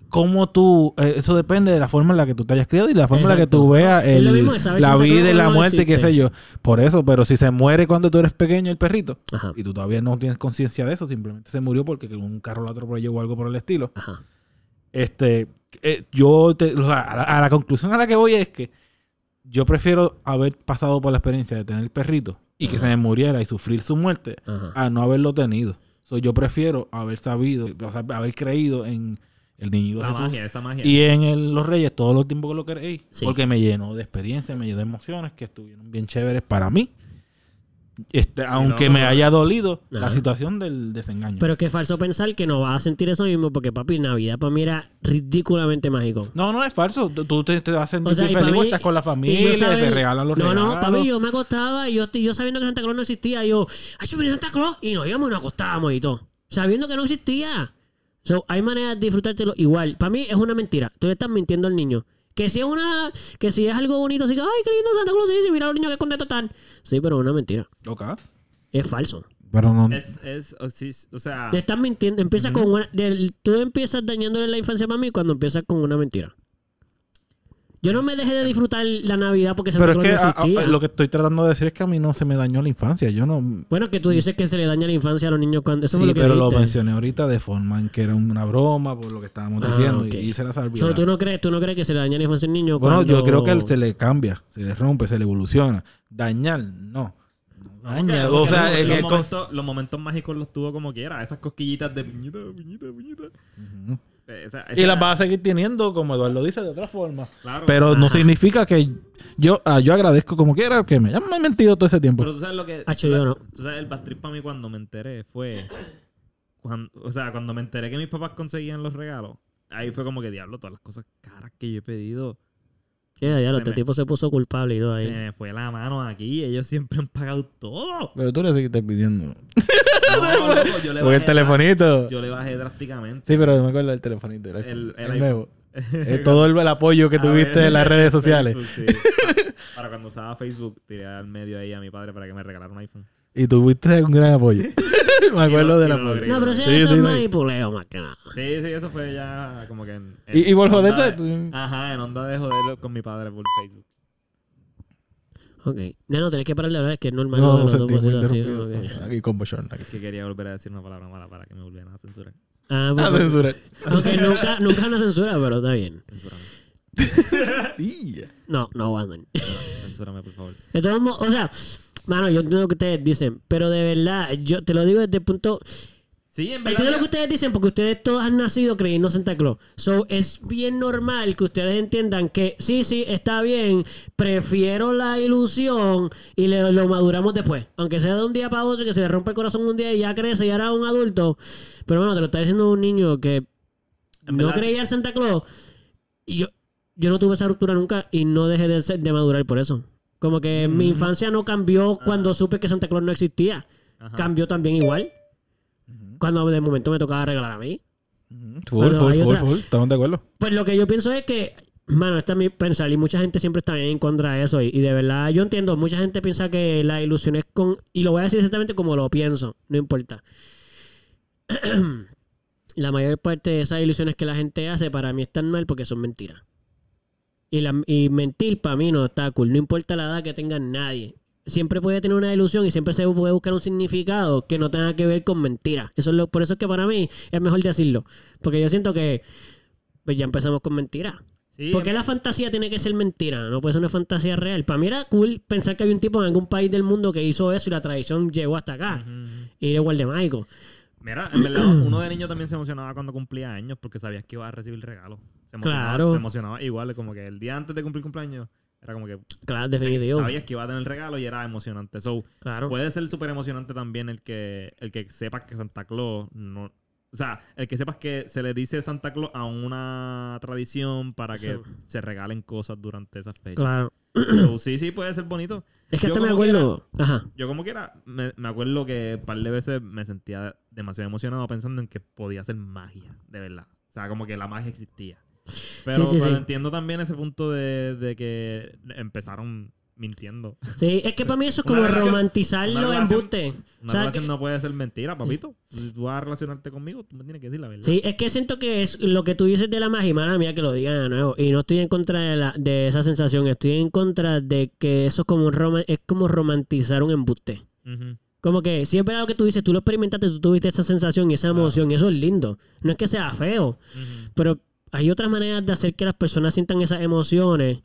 cómo tú, eh, eso depende de la forma en la que tú te hayas criado y la forma en la que tú veas el- mismo la vida y la muerte qué sé yo. Por eso, pero si se muere cuando tú eres pequeño el perrito Ajá. y tú todavía no tienes conciencia de eso, simplemente se murió porque un carro lo atropelló o algo por el estilo. Ajá. Este, eh, yo te- o sea, a, la, a la conclusión a la que voy es que yo prefiero haber pasado por la experiencia de tener el perrito y que se me muriera y sufrir su muerte Ajá. a no haberlo tenido. So, yo prefiero haber sabido, o sea, haber creído en el niñito La Jesús magia, esa magia. y en el- los Reyes todo el tiempo que lo creí. Sí. Porque me llenó de experiencia, me llenó de emociones que estuvieron bien chéveres para mí. Este, aunque no, me no. haya dolido la situación del desengaño. Pero qué falso pensar que no vas a sentir eso mismo porque, papi, Navidad para mí era ridículamente mágico. no, no es falso. Tú- te, te vas a sentir O sea, y feliz mí- estás con la familia, yo saber- te regalan los no, regalos. No, papi, yo me acostaba y yo, yo sabiendo que Santa Claus no existía, yo, ay, yo Santa Claus, y nos íbamos y nos acostábamos y todo. Sabiendo que no existía. So, hay maneras de disfrutártelo igual. Para mí es una mentira. Tú le estás mintiendo al niño. Que si es una, que si es algo bonito, así que, ay, qué lindo Santa Claus, sí, sí, mira a los niños que contentos están. Sí, pero es una mentira. Ok. Es falso. Pero no. Es, es, o, sí, o sea, estás mintiendo. Empieza con una, del- tú empiezas dañándole la infancia a mí cuando empiezas con una mentira. Yo no me dejé de disfrutar la Navidad porque Santa Pero es Claus que no a- a- lo que estoy tratando de decir es que a mí no se me dañó la infancia. Yo no. Bueno, que tú dices que se le daña la infancia a los niños cuando... Eso Sí, lo que pero lo mencioné ahorita de forma en que era una broma por lo que estábamos Ah, diciendo y hice la So, salvedad. ¿tú, no crees, ¿Tú no crees que se le daña la infancia a un niño Bueno, cuando... yo creo que él se le cambia, se le rompe, se le evoluciona. Dañar, no. No Daña. O sea, los, en los el con- momentos, los momentos mágicos los tuvo como quiera. Esas cosquillitas de puñita, puñita, puñita. Eh, esa- Y las va a seguir teniendo, como Eduardo dice, de otra forma. Claro. Pero no significa que yo, ah, yo agradezco como quiera que me hayan mentido todo ese tiempo. Pero tú sabes lo que. Hacho, tú yo sabes- no. tú sabes, el bad trip para mí cuando me enteré fue. Cuando, o sea, cuando me enteré que mis papás conseguían los regalos. Ahí fue como que diablo, todas las cosas caras que yo he pedido. Ya, ya, este me- tipo se puso culpable y todo ahí. Se me fue la mano aquí. Ellos siempre han pagado todo. Pero tú le seguiste pidiendo. No, *laughs* loco, yo le Porque el telefonito. Yo le bajé drásticamente. Sí, pero me acuerdo del telefonito. El, iPhone, El- el el nuevo. *laughs* Todo el, el apoyo que A tuviste ver, en las redes sociales. Facebook, *laughs* sí. Para cuando usaba Facebook, tiré al medio ahí a mi padre para que me regalara un iPhone. Y tuviste un gran apoyo. *laughs* me acuerdo no- del y no pero eso, Sí, eso sí, es no. manipuleo más que nada. Sí, sí, eso fue ya como que en... en Y, y por joderte, de- tú- Ajá, en onda de joderlo con mi padre por Facebook. Ok. No, no, tenés que parar de hablar, es que es normal. No, no, sentí muy interrumpido. Aquí con Bochorno. aquí. Es que quería volver a decir una palabra mala para que me volvieran a censurar. Ah, pues, censura. aunque nunca, nunca una censura, pero está bien. Censúrame. *laughs* Y- No, no aguantan. Censúrame, por favor. De todos modos, o sea, mano, yo entiendo lo que ustedes dicen, pero de verdad, yo te lo digo desde el punto. Sí, en Entiendo lo que ustedes dicen porque ustedes todos han nacido creyendo en Santa Claus. So, es bien normal que ustedes entiendan que sí, sí, está bien, prefiero la ilusión y le- lo maduramos después. Aunque sea de un día para otro, que se le rompe el corazón un día y ya crece y ahora es un adulto. Pero bueno, te lo está diciendo un niño que En no verdad, creía en Santa Claus. Y yo, yo no tuve esa ruptura nunca y no dejé de, ser- de madurar por eso. Como que mi infancia no cambió cuando supe que Santa Claus no existía. Ajá. Cambió también igual. Cuando de momento me tocaba regalar a mí. Full, Bueno, full, full, otra- full. Estamos de acuerdo. Pues lo que yo pienso es que, mano, esta es mi pensar y mucha gente siempre está bien en contra de eso. Y, y de verdad, yo entiendo, mucha gente piensa que la ilusión es con. Y lo voy a decir exactamente como lo pienso, no importa. *clears throat* la mayor parte de esas ilusiones que la gente hace para mí están mal porque son mentiras. Y, la, y mentir para mí no está cool, no importa la edad que tenga nadie. Siempre puede tener una ilusión y siempre se puede buscar un significado que no tenga que ver con mentiras. Eso es lo, por eso es que para mí es mejor decirlo. Porque yo siento que pues ya empezamos con mentiras. Sí, ¿Por qué en- la fantasía tiene que ser mentira? No puede ser una fantasía real. Para mí era cool pensar que había un tipo en algún país del mundo que hizo eso y la tradición llegó hasta acá. Y era igual de mágico. Mira, en verdad, uno de niño también se emocionaba cuando cumplía años porque sabías que iba a recibir regalos. Se emocionaba, Claro. Te emocionaba igual, como que el día antes de cumplir cumpleaños era como que Claro, definitivo. sabías que iba a tener el regalo y era emocionante. So, Claro. puede ser súper emocionante también el que, el que sepas que Santa Claus no. O sea, el que sepas que se le dice Santa Claus a una tradición para que se regalen cosas durante esas fechas. Claro. So, sí, sí, puede ser bonito. Es que Yo hasta me acuerdo. Ajá. Yo como quiera, me, me acuerdo que un par de veces me sentía demasiado emocionado pensando en que podía ser magia, de verdad. O sea, como que la magia existía. Pero, Sí, sí, pero sí. entiendo también ese punto de, de que empezaron mintiendo. Sí, es que para mí eso es como relación- romantizar los embustes. Una O sea, relación que- no puede ser mentira, papito. Si tú vas a relacionarte conmigo, tú me tienes que decir la verdad. Sí, es que siento que es lo que tú dices de la magia, mala mía que lo digan de nuevo. Y no estoy en contra de, la, de esa sensación, estoy en contra de que eso es como, un es como romantizar un embuste. Como que si es verdad lo que tú dices, tú lo experimentaste, tú tuviste esa sensación y esa emoción, y eso es lindo. No es que sea feo, pero hay otras maneras de hacer que las personas sientan esas emociones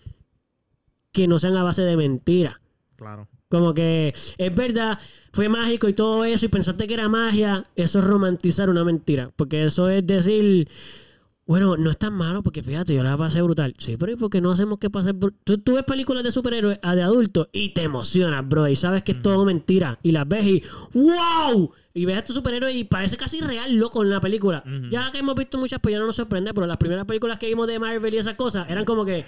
que no sean a base de mentira. Claro. Como que es verdad, fue mágico y todo eso, y pensaste que era magia, eso es romantizar una mentira. Porque eso es decir, bueno, no es tan malo, porque fíjate, yo la pasé brutal. Sí, pero ¿y por qué no hacemos que pase? Tú, tú ves películas de superhéroes a de adultos y te emocionas, bro, y sabes que es todo mentira. Y las ves y ¡wow! Y ves a tu superhéroe y parece casi real, loco, en la película. Ya que hemos visto muchas, pues ya no nos sorprende, pero las primeras películas que vimos de Marvel y esas cosas eran como que.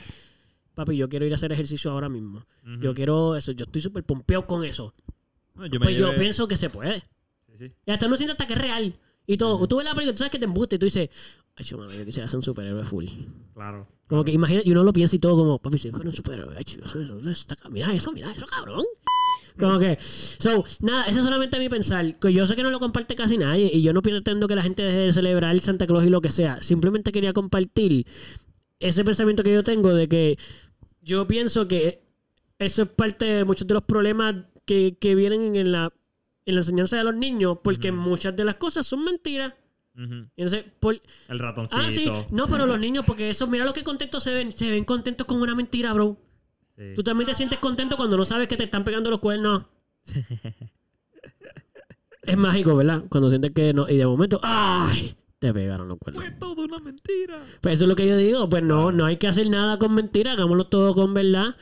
Papi, yo quiero ir a hacer ejercicio ahora mismo. Yo quiero eso. Yo estoy súper pompeado con eso. No, yo me Pues yo pienso que se puede. Sí, sí. Y hasta no sientes hasta que es real. Y todo. Tú ves la película, tú sabes que te embuste y tú dices, mano, yo quisiera ser un superhéroe full. Claro. Como que imagina, y uno lo piensa y todo como, papi, si fuera un superhéroe, chico, eso- eso está ca- mira eso, mira eso, cabrón. Como que, so, nada, eso es solamente mi pensar. Que yo sé que no lo comparte casi nadie y yo no pretendo que la gente deje de celebrar el Santa Claus y lo que sea. Simplemente quería compartir ese pensamiento que yo tengo de que yo pienso que eso es parte de muchos de los problemas que, que vienen en la, en la enseñanza de los niños, porque Ujú. muchas de las cosas son mentiras. Entonces, por, El ratoncito. Ah, sí. No, pero los niños, porque eso, mira lo que contentos se ven. Se ven contentos con una mentira, bro. Sí. Tú también te sientes contento cuando no sabes que te están pegando los cuernos. *laughs* es mágico, ¿verdad? Cuando sientes que no. Y de momento, ¡ay! Te pegaron los cuernos. Fue todo una mentira. Pues eso es lo que yo digo. Pues no, no hay que hacer nada con mentira. Hagámoslo todo con verdad.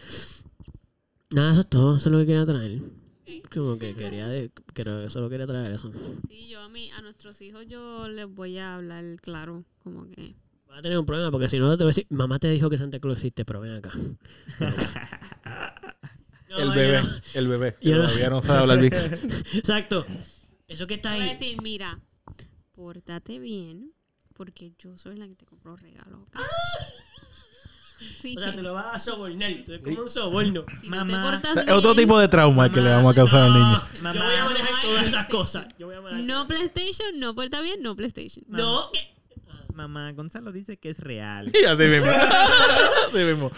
Nada, eso es todo. Eso es lo que quería traer. Como que quería. De, que solo quería traer eso. Sí, yo a mí, a nuestros hijos yo les voy a hablar claro, como que... Vas a tener un problema porque si no te voy a decir, mamá te dijo que Santa Claus existe, pero ven acá. *laughs* No, el bebé, no. el bebé. que Yo no- todavía no sabe hablar bien. *laughs* Exacto. Eso que está Voy a ahí. decir, mira, pórtate bien, porque yo soy la que te compro regalos. ¿ok? Sí, O sea, te lo vas a sobornar. Eres como un soborno. si Mamá. no Es otro tipo de trauma que le vamos a causar al niño. No, yo voy a manejar todas esas cosas. Yo voy a manejar. No PlayStation, no puerta bien, no PlayStation. No, que- mamá, Gonzalo dice que es real. *laughs* Y así mismo. *laughs* así mismo.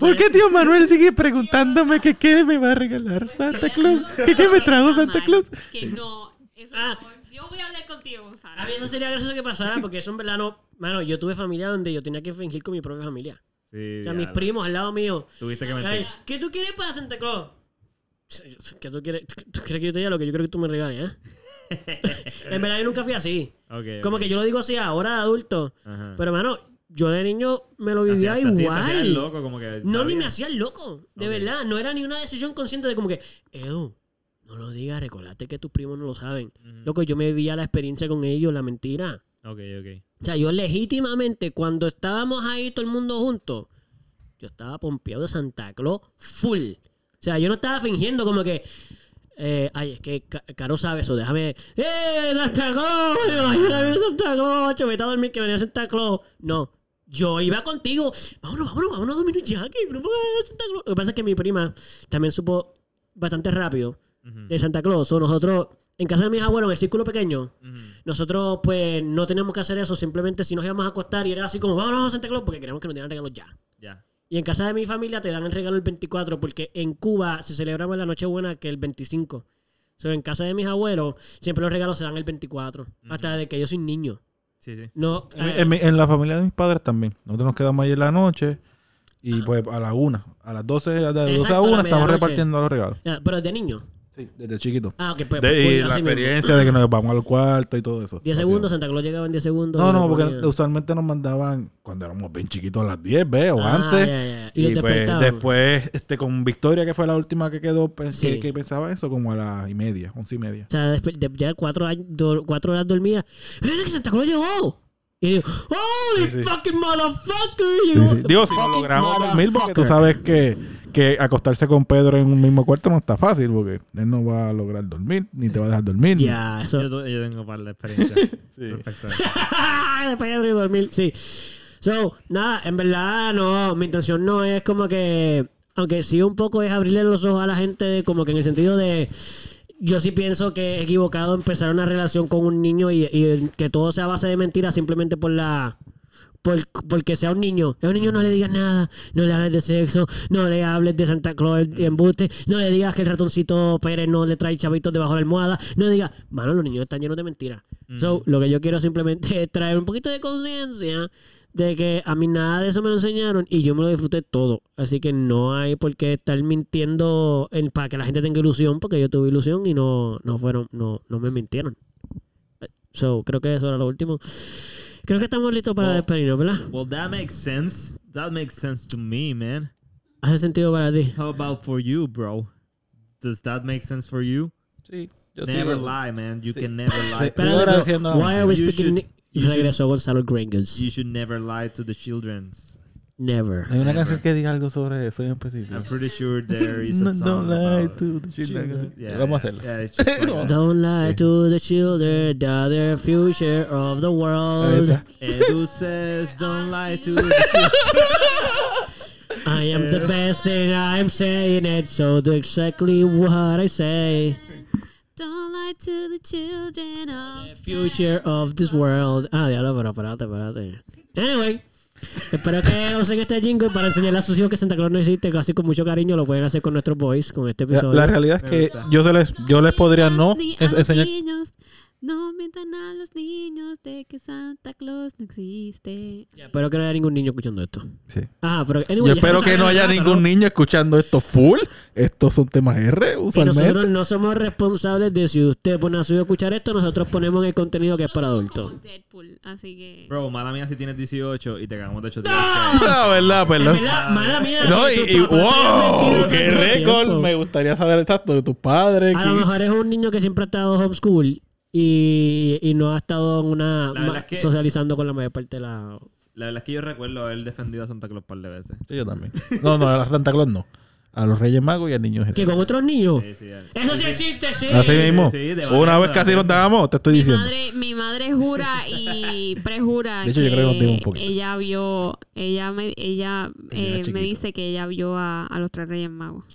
¿Por qué tío Manuel sigue preguntándome que qué me va a regalar Santa Claus? ¿Que qué me trajo Santa Claus? Que no. Eso Ah. no- Yo voy a hablar contigo, Gonzalo. A mí eso sería gracioso que pasara porque eso en verdad no... Mano, yo tuve familia donde yo tenía que fingir con mi propia familia. Sí, O sea, mis primos al lado mío. Tuviste que Ay, mentir. ¿Qué tú quieres para Santa Claus? ¿Qué tú quieres? ¿Tú quieres que yo te diga lo que yo creo que tú me regales, eh? *laughs* en verdad yo nunca fui así. Como que yo lo digo así ahora de adulto. Ajá. Pero, mano, yo de niño me lo vivía te te igual. hacías loco, como que No, ni me hacía loco. De verdad. No era ni una decisión consciente de como que, Edu, no lo digas, recordate que tus primos no lo saben. Loco, yo me vivía la experiencia con ellos, la mentira. Ok, ok. O sea, yo legítimamente, cuando estábamos ahí todo el mundo juntos, yo estaba pompeado de Santa Claus full. O sea, yo no estaba fingiendo como que. eh, ay, es que Ca- Caro sabe eso, déjame. ¡Eh, Santa Claus! Imagínate viene Santa Claus, yo estaba a dormir que venía Santa Claus. No, yo iba contigo. Vámonos, vámonos, vámonos a dormir ya, que no Santa Claus. Lo que pasa es que mi prima también supo bastante rápido de Santa Claus. O nosotros, en casa de mis abuelos, en el círculo pequeño, nosotros, pues, no teníamos que hacer eso. Simplemente si nos íbamos a acostar y era así como, vámonos a Santa Claus porque queríamos que nos dieran regalos ya. Ya. Y en casa de mi familia te dan el regalo el 24 porque en Cuba se celebra más la Nochebuena que el 25. So, en casa de mis abuelos siempre los regalos se dan el 24. Hasta de que yo soy niño. Sí, sí. No, En, eh, en la familia de mis padres también. Nosotros nos quedamos ahí en la noche y pues a la una, a las 12, de 12 a Exacto, a la 1 estamos repartiendo los regalos. ya, pero de niño. Sí, desde chiquito. Ah, ok, pues. De- pues, y la mismo. experiencia de que nos vamos al cuarto y todo eso. 10 Así segundos. Santa Claus llegaba en 10 segundos. No, no, porque ponía. usualmente nos mandaban cuando éramos bien chiquitos a las 10, ¿ves? O Ah, antes. ya, ya. Y, Y pues después, este, con Victoria, que fue la última que quedó, Sí. que, pensaba eso, como a las y media, once y media. O sea, ya cuatro, años- cuatro horas dormida. ¡Mira que Santa Claus llegó! Y digo, ¡Holy Sí, sí. fucking motherfucker! Digo, si logramos dormir, porque tú sabes que, que acostarse con Pedro en un mismo cuarto no está fácil, porque él no va a lograr dormir, ni te va a dejar dormir. ni- Ya, eso. Yo, tengo par de experiencia. *laughs* Respecto a eso. *laughs* Después de dormir, sí. So, nada, en verdad, no, mi intención no es como que, aunque sí un poco es abrirle los ojos a la gente, como que en el sentido de, yo sí pienso que es equivocado empezar una relación con un niño y, y que todo sea a base de mentiras simplemente por la... Por, porque sea un niño. A un niño no le digas nada. No le hables de sexo. No le hables de Santa Claus y embuste. No le digas que el ratoncito Pérez no le trae chavitos debajo de la almohada. No le digas, mano, los niños están llenos de mentiras. So, lo que yo quiero simplemente es traer un poquito de conciencia de que a mí nada de eso me lo enseñaron y yo me lo disfruté todo. Así que no hay por qué estar mintiendo en- para que la gente tenga ilusión, porque yo tuve ilusión y no, no fueron, no, no me mintieron. So, creo que eso era lo último. Creo que estamos listos para Well- despedirnos, ¿verdad? Well, that makes sense. That makes sense to me, man. ¿Hace sentido para ti? How about for you, bro? Does that make sense for you? Sí, yo never sigo- lie, man. You Sí. can never lie. Espérate, why are we You speaking... should- you should- Regresó Gonzalo Gringos. You should never lie to the childrens. Never. Hay una canción que diga algo sobre eso en específico. I'm pretty sure *laughs* there is a No, song don't lie about to the children. children. Yeah, Vamos a yeah, hacerla. yeah, it's just *laughs* like that. Don't lie to the children, the future of the world. está. Edu says don't lie to the children. *laughs* I am the best and I'm saying it, so do exactly what I say. Don't lie to the children of The future of this world. Ah, diablo, pero espérate, espérate. Anyway, espero que usen este jingle para enseñarle a sus hijos que Santa Claus no existe, casi con mucho cariño lo pueden hacer con nuestros boys, con este La, episodio. la realidad es que yo, se les, yo les podría no enseñar. No mientan a los niños de que Santa Claus no existe. Ya, espero que no haya ningún niño escuchando esto. Sí. Ah, pero anyway, Yo espero no que no haya nada, ningún niño escuchando esto full. Estos son temas R, Y usualmente. nosotros no somos responsables de si usted pone a su hijo a escuchar esto, nosotros ponemos el contenido que es para adultos. Deadpool, así que... Bro, mala mía si tienes 18 y te cagamos de 8 días. Ah, verdad, perdón. En verdad, mala mía. No, y, wow, qué récord. Me gustaría saber exacto de tus padres. A lo mejor es un niño que siempre ha estado homeschool y, y no ha estado en una La es que- socializando con la mayor parte de la... La verdad es que yo recuerdo haber defendido a Santa Claus un par de veces. Sí, yo también. No, no, a Santa Claus no. A los Reyes Magos y al niño Que Jesús. con otros niños. Sí, sí. Eso sí existe, sí. Así mismo. sí, Una vez casi nos dábamos, te estoy Mi diciendo. madre, mi madre jura y prejura De hecho, yo creo que nos dimos un que poquito. ella vio, ella me, ella Ella eh, me dice que ella vio a, a los tres Reyes Magos.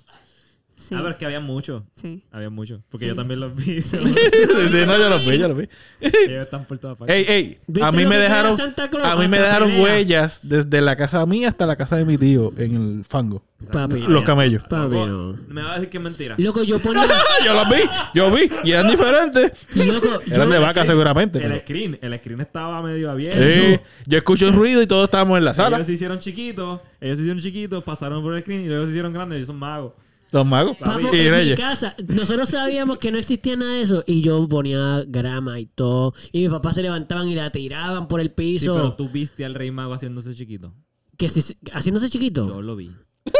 Sí. Ah, pero es que había muchos. sí. Había muchos. Porque Sí. yo también los vi. Sí, *laughs* sí, no, yo lo vi, yo lo vi. Ellos están por todas partes. Ey, ey, ¿Viste a mí me dejaron, a mí me dejaron pelea. huellas desde la casa mía hasta la casa de mi tío en el fango. Papi. Los camellos. Papi, no. Me va a decir que es mentira. Loco, yo ponía. *laughs* yo los vi, yo vi, y eran diferentes. Loco, Eran yo- de vaca seguramente. El pero- screen, el screen estaba medio abierto. Sí, yo escucho un ruido y todos estábamos en la sala. Ellos se hicieron chiquitos, ellos se hicieron chiquitos, pasaron por el screen y luego se hicieron grandes. Ellos son magos. Los magos Papo, y en mi casa, nosotros sabíamos que no existía nada de eso y yo ponía grama y todo. Y mis papás se levantaban y la tiraban por el Sí, piso. pero tú viste al rey mago haciéndose chiquito. que si- haciéndose chiquito. Yo lo vi. *laughs*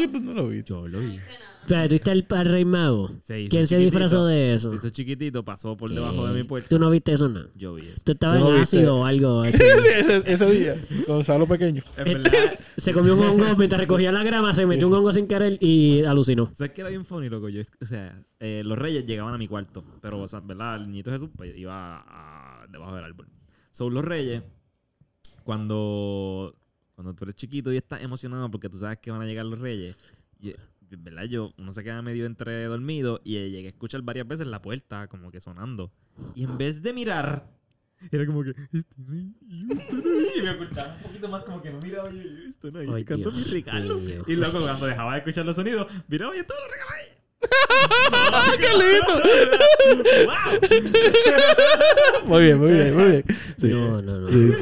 No, tú no lo viste. Yo lo vi. O sea, tú viste al, al rey mago. Se hizo ¿Quién se disfrazó de eso? Se hizo chiquitito, pasó por debajo de mi puerta. Tú no viste eso, no. Yo vi eso. Tú estabas Tú no en ácido o algo. *laughs* así. Sí, ese, ese día, Gonzalo pequeño. En verdad, *laughs* se comió un hongo mientras recogía la grama, se metió un hongo sin querer y alucinó. ¿sabes qué era bien funny, loco? Yo, o sea, eh, los reyes llegaban a mi cuarto, pero, o sea, ¿verdad? El niñito Jesús pues, iba a- debajo del árbol. Son los reyes, cuando, cuando tú eres chiquito y estás emocionado porque tú sabes que van a llegar los reyes, y, ¿verdad? Yo, uno se queda medio entre dormido y eh, llegué a escuchar varias veces la puerta como que sonando. Y en vez de mirar, era como que, este y este no hay", *laughs* y me ocultaba un poquito más como que no miraba y yo, esto no hay, Ay, buscando Dios mi regalo. Y luego cuando dejaba de escuchar los sonidos, miraba y todos los regalos *laughs* ahí. ¡Qué lindo! ¡Wow! Muy bien, muy bien, muy bien. *laughs* Sí. No, no, no. Sí.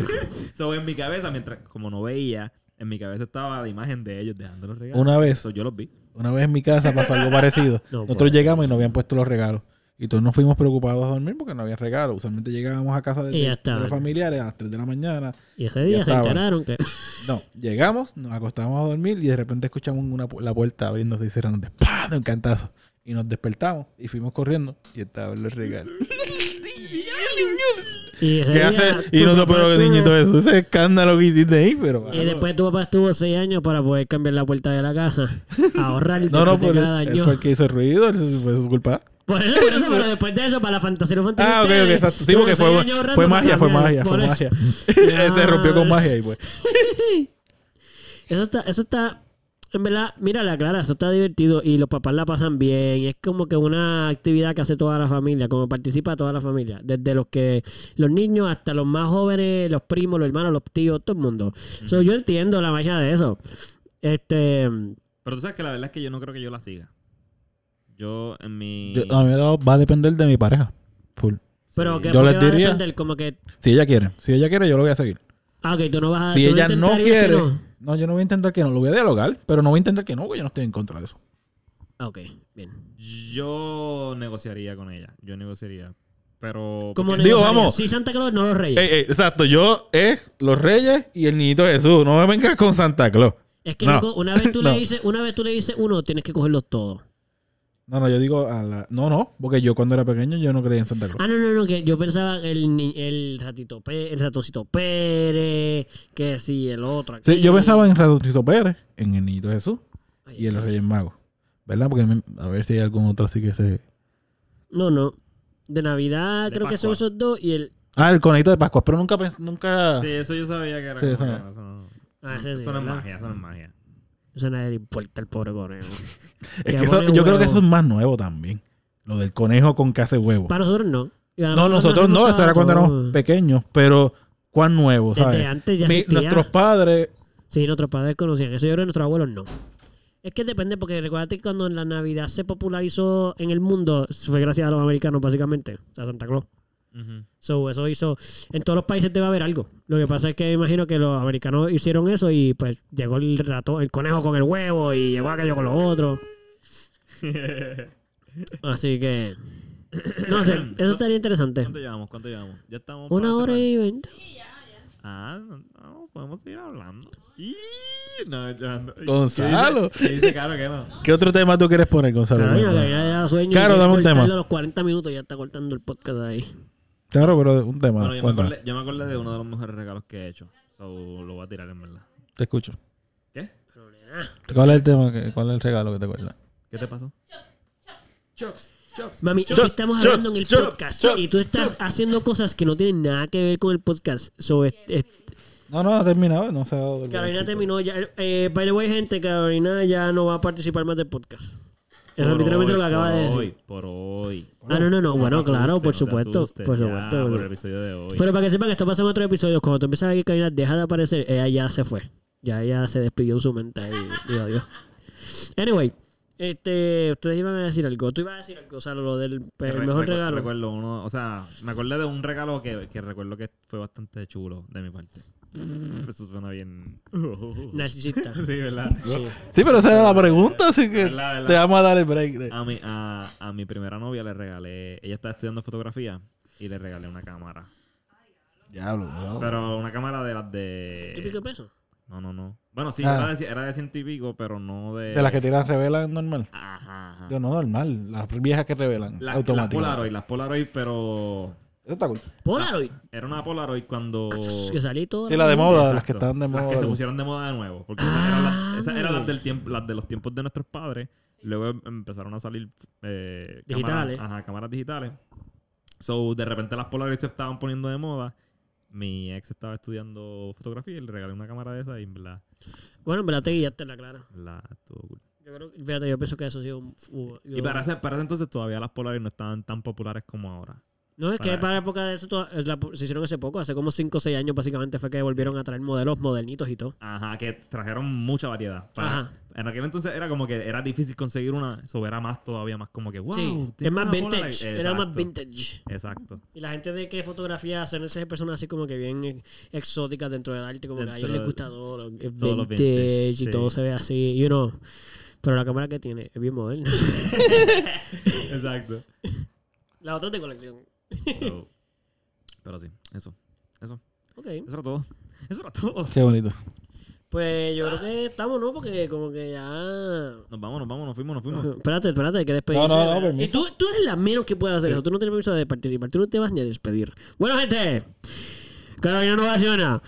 So, en mi cabeza, mientras, como no veía, en mi cabeza estaba la imagen de ellos dejando los regalos. Una vez, So, yo los vi. Una vez en mi casa pasó algo parecido. *laughs* No Nosotros puede llegamos y nos habían puesto los regalos. Y todos nos fuimos preocupados a dormir porque no había regalos. Usualmente llegábamos a casa de, de- los familiares a las 3 de la mañana. Y ese día se enteraron que. *laughs* No, llegamos, nos acostamos a dormir y de repente escuchamos una, pu- la puerta abriéndose y cerrándose. ¡Pah! De un cantazo. Y nos despertamos y fuimos corriendo y estaban los regalos. *laughs* Y ¿Qué hace? Y no te pero estuvo- niñito eso. Ese escándalo que hiciste ahí, pero. Y después tu papá estuvo seis años para poder cambiar la puerta de la casa. *laughs* Ahorrar y No, no, porque él, fue el que hizo el ruido, eso fue su culpa. Por eso, por eso, pero después de eso, para la fantasía infantil. Ah, ok, ok, exacto. Sí, porque fue, fue magia, fue magia, fue magia. *laughs* Se rompió con magia ahí, pues. *laughs* Eso está, eso está, en verdad, mírala, Clara, eso está divertido y los papás la pasan bien. y Es como que una actividad que hace toda la familia, como participa toda la familia. Desde los que, los niños hasta los más jóvenes, los primos, los hermanos, los tíos, todo el mundo. So, yo entiendo la magia de eso. Este, Pero tú sabes que la verdad es que yo no creo que yo la siga. Yo en mi... Yo- a mí va a depender de mi pareja. Full. pero Sí. que Yo les va a diría- depender como que, Si ella quiere, si ella quiere, yo lo voy a seguir. ah, ok, tú no vas a, Si ella no quiere, no. No. yo no voy a intentar que no, lo voy a dialogar, pero no voy a intentar que no, porque yo no estoy en contra de eso. Ah, ok, bien. Yo negociaría con ella. Yo negociaría. Pero... ¿Cómo porque- Digo, vamos. Sí, Santa Claus, no los reyes. Ey, ey, exacto, yo es los reyes y el niñito Jesús. No me vengas con Santa Claus. es que no. loco, una vez tú No. le dices, una vez tú le dices uno, tienes que cogerlos todos. No, no, yo digo a la... No, no, porque yo cuando era pequeño yo no creía en Santa Claus. Ah, no, no, no, que yo pensaba el, ni- el ratito Pé- el ratoncito Pérez, que sí, el otro. Sí, yo pensaba en Ratoncito Pérez, en el niñito Jesús Ay, y en los Reyes Magos. ¿Verdad? Porque me- a ver si hay algún otro así que se... No, no. De Navidad De creo que son Pascua. esos dos y el... Ah, el conejito de Pascua, pero nunca pensé, nunca... Sí, eso yo sabía que era... Sí, como eso que no. eso no... Ah, ese sí, Eso no es ¿verdad? magia, eso no es magia. Eso a nadie le importa el pobre conejo. *laughs* Es Que que eso, pone yo creo que eso es más nuevo también. Lo del conejo con que hace huevo. Para nosotros no. A No, nosotros no, eso era cuando éramos pequeños, pero ¿cuán nuevo, Desde sabes? antes ya Mi- nuestros padres, Sí, nuestros padres conocían. Eso yo creo que nuestros abuelos no. Es que depende, porque recuérdate que cuando la Navidad se popularizó en el mundo, fue gracias a los americanos, básicamente. O sea, Santa Claus. So, eso hizo. En todos los países debe haber algo. Lo que pasa es que me imagino que los americanos hicieron eso y pues llegó el rato, el conejo con el huevo y llegó aquello con los otros. *laughs* Así que. No sé, eso estaría interesante. ¿Cuánto llevamos? ¿Cuánto llevamos? Ya estamos... Una hora y veinte. Ah, no, no, podemos seguir hablando. Y... No, ya no. Gonzalo. ¿Qué dice, ¿Qué dice Caro que no? *laughs* ¿qué otro tema tú quieres poner, Gonzalo? Carolina ya da sueño. y Claro, dame un tema. a los 40 minutos ya está cortando el podcast ahí. Claro, pero un tema. Bueno, yo me, acordé, yo me acordé de uno de los mejores regalos que he hecho. So, lo voy a tirar en verdad. Te escucho. ¿Qué? ¿Cuál es el tema? que- ¿Cuál es el regalo que te acuerdas? ¿Qué te pasó? Chops, chops. Mami, Chops, estamos chops, hablando en el chops, podcast chops, y tú estás haciendo cosas que no tienen nada que ver con el podcast. So, es- es- No, no, ha terminado. No se ha dado el Carolina terminó ya. Eh, by the way, gente, Carolina ya no va a participar más del podcast. Eso es literalmente lo que hoy, acaba de decir. hoy, Por hoy. Ah, no, no, no. Bueno, No claro, asustes, por no supuesto. asustes, Por ya, supuesto. por el episodio de hoy. Pero para que sepan, esto pasa en otro episodio. Cuando tú empiezas a que Karina deja de aparecer, ella ya se fue. Ya ella se despidió en su mente y dijo adiós. Anyway, este, ustedes iban a decir algo. Tú ibas a decir algo, o sea, lo del Que el re- mejor regalo. Recuerdo uno, o sea, me acordé de un regalo que, que recuerdo que fue bastante chulo de mi parte. Eso suena bien. *laughs* Narcisista. *laughs* sí, ¿verdad? *laughs* Sí. Sí, pero esa era la pregunta, así que Verdad, verdad. te vamos a dar el break. de- A mi, a, a mi primera novia le regalé, ella estaba estudiando fotografía y le regalé una cámara. Diablo, no. Pero una cámara de las ¿Qué pico de de... peso? No, no, no. Bueno, sí, Ah. era, de, era de pico, pero no de... De las que tiran revelan normal. Ajá, ajá. Yo no normal, las viejas que revelan. La- las automáticamente. Polaroid, las Polaroid, pero... Eso está cool. Polaroid. Era una Polaroid cuando... Que salí todo. Sí, la de moda, las que estaban de moda. Las que se pusieron de moda de nuevo. Porque esas eran, las, esas eran Ah. las del tiempo, las de los tiempos de nuestros padres. Luego em- empezaron a salir eh, Digitales. Cámaras, ajá, cámaras digitales. So, de repente las Polaroid se estaban poniendo de moda. Mi ex estaba estudiando fotografía y le regalé una cámara de esa y en verdad, Bueno, en verdad te guiaste la clara. en verdad estuvo cool. Yo creo, fíjate, yo pienso que eso ha sido un... Y para ese, para ese entonces todavía las Polaroid no estaban tan populares como ahora. No, es que para- la época de eso toda- es la- se hicieron hace poco, hace como 5 o 6 años básicamente fue que volvieron a traer modelos modernitos y todo. Ajá, que trajeron mucha variedad. Para- Ajá. En aquel entonces era como que era difícil conseguir una. Eso era más todavía más como que, wow. sí, es más vintage, era más vintage. Exacto. Y la gente de que fotografía hacen esas personas así como que bien eh, exóticas dentro del arte, como que a ellos Dentro les gusta todo lo todo vintage, vintage, y sí. todo se ve así, you know. Pero la cámara que tiene es bien moderna. *laughs* Exacto. la otra es de colección. So, *laughs* pero sí, eso. Eso. Ok. Eso era todo. Eso era todo. Qué bonito. Pues yo creo que estamos, ¿no? Porque como que ya... Nos vamos, nos vamos, nos fuimos, nos fuimos. *laughs* Espérate, espérate, hay que despedirse. No, no, no, tú, tú eres la menos que puede hacer eso. Tú no tienes permiso de participar. Tú no te vas ni a despedir. Bueno, gente. Carolina no va a decir nada.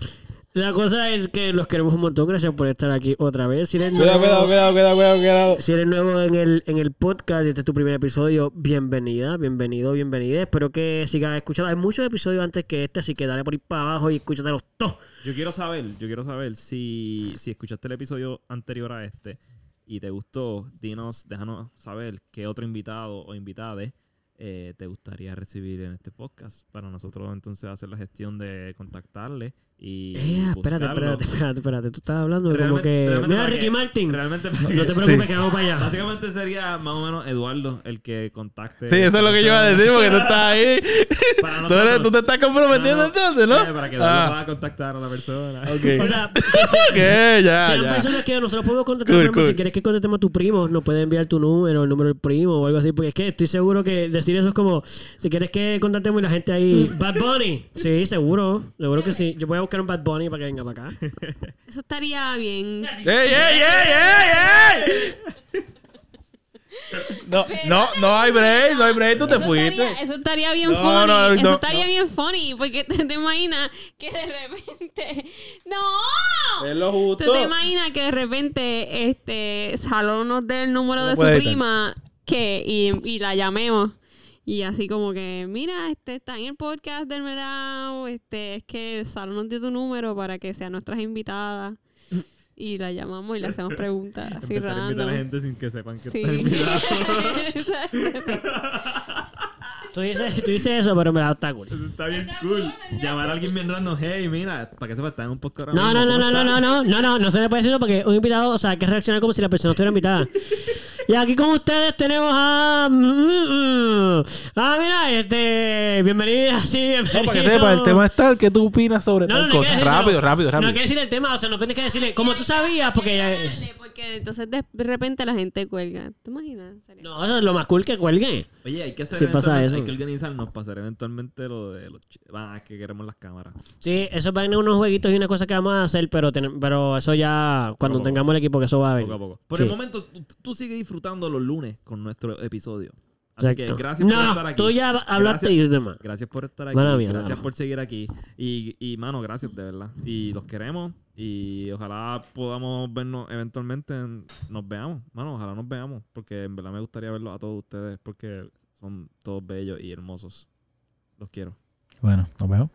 La cosa es que los queremos un montón. Gracias por estar aquí otra vez. Si eres Cuidado, nuevo, cuidado, cuidado, cuidado, cuidado, cuidado. si eres nuevo en el, en el podcast y este es tu primer episodio, bienvenida, bienvenido, bienvenida. Espero que sigas escuchando. Hay muchos episodios antes que este, así que dale por ahí para abajo y escúchatelos todos. Yo quiero saber, yo quiero saber si, si escuchaste el episodio anterior a este y te gustó, dinos, déjanos saber qué otro invitado o invitade eh, te gustaría recibir en este podcast para nosotros entonces hacer la gestión de contactarle y Eh, espérate, espérate, espérate, espérate. Tú estabas hablando de como Realmente- que. realmente Mira, Ricky que- Martin. Realmente No que- te *laughs* preocupes, Sí. que vamos para allá. Básicamente sería más o menos Eduardo el que contacte. Sí, eso es lo que yo iba a decir, porque tú estás ahí. *laughs* Para Tú, eres- nosotros. tú te estás comprometiendo No, entonces, ¿no? Eh, para que Eduardo Ah, pueda contactar a la persona. *laughs* O sea, Ok, ya, Sean ya. personas que nosotros podemos contactar. Cool. Si quieres que contestemos a tu primo, nos puede enviar tu número, el número del primo o algo así. Porque es que estoy seguro que decir eso es como, si quieres que contactemos y la gente ahí, *laughs* Bad Bunny. Sí, seguro. Seguro que sí. Yo voy a buscar un Bad Bunny para que venga para acá. *laughs* Eso estaría bien. ¡Ey, ey, ey, ey, ey! No, no, no hay break, no hay break, tú te Eso fuiste. estaría- eso estaría bien No, funny. no, eso no, estaría no. bien funny. Porque te, te imaginas que de repente. *laughs* ¡No! Es lo ¿Tú justo. te imaginas que de repente este Salón nos dé el número No de su prima que, y, y la llamemos? Y así como que, mira, este está en el podcast del Melao, este, es que Salón nos dio tu número para que sean nuestras invitadas. Y la llamamos y le hacemos preguntas así Empezar a invitar a random. gente sin que sepan que Sí. Exacto. *laughs* Tú dices, tú dices eso, pero me la está cool. Eso está bien cool. Llamar a alguien bien random, hey, mira, para que sepa, está en un podcast No, no, no, ¿cómo no, no, no, no, no, no, no se le puede decir eso porque un invitado, o sea, hay que reaccionar como si la persona estuviera invitada. Y aquí con ustedes tenemos a... Ah, mira, este... Bienvenida, *laughs* sí, bienvenido. No, para que sepa, el tema es tal, ¿qué tú opinas sobre No, no, tal no que cosa? Rápido, rápido, No rápido. hay que decir el tema, o sea, no tienes que decirle, como tú sabías, porque... ya- Porque entonces de repente la gente cuelga. ¿Te imaginas? No, eso es lo más cool que cuelgue. Oye, hay que hacer Sí pasa eso. hay que organizarnos para hacer eventualmente lo de los ch- ah, es que queremos las cámaras. Sí, eso van a unos jueguitos y una cosa que vamos a hacer, pero, ten- pero eso ya cuando Poco a poco. tengamos el equipo que eso va a venir. Poco a poco. Por Sí. el momento, tú, tú sigues disfrutando disfrutando los lunes con nuestro episodio. Así Exacto. que gracias por estar aquí. Tú ya hablaste gracias, y demás. Gracias por estar aquí. Gracias por seguir aquí. Y, y, mano, gracias de verdad. Y los queremos. Y ojalá podamos vernos eventualmente. Nos veamos. Mano, ojalá nos veamos. Porque en verdad me gustaría verlos a todos ustedes. Porque son todos bellos y hermosos. Los quiero. Bueno, nos vemos.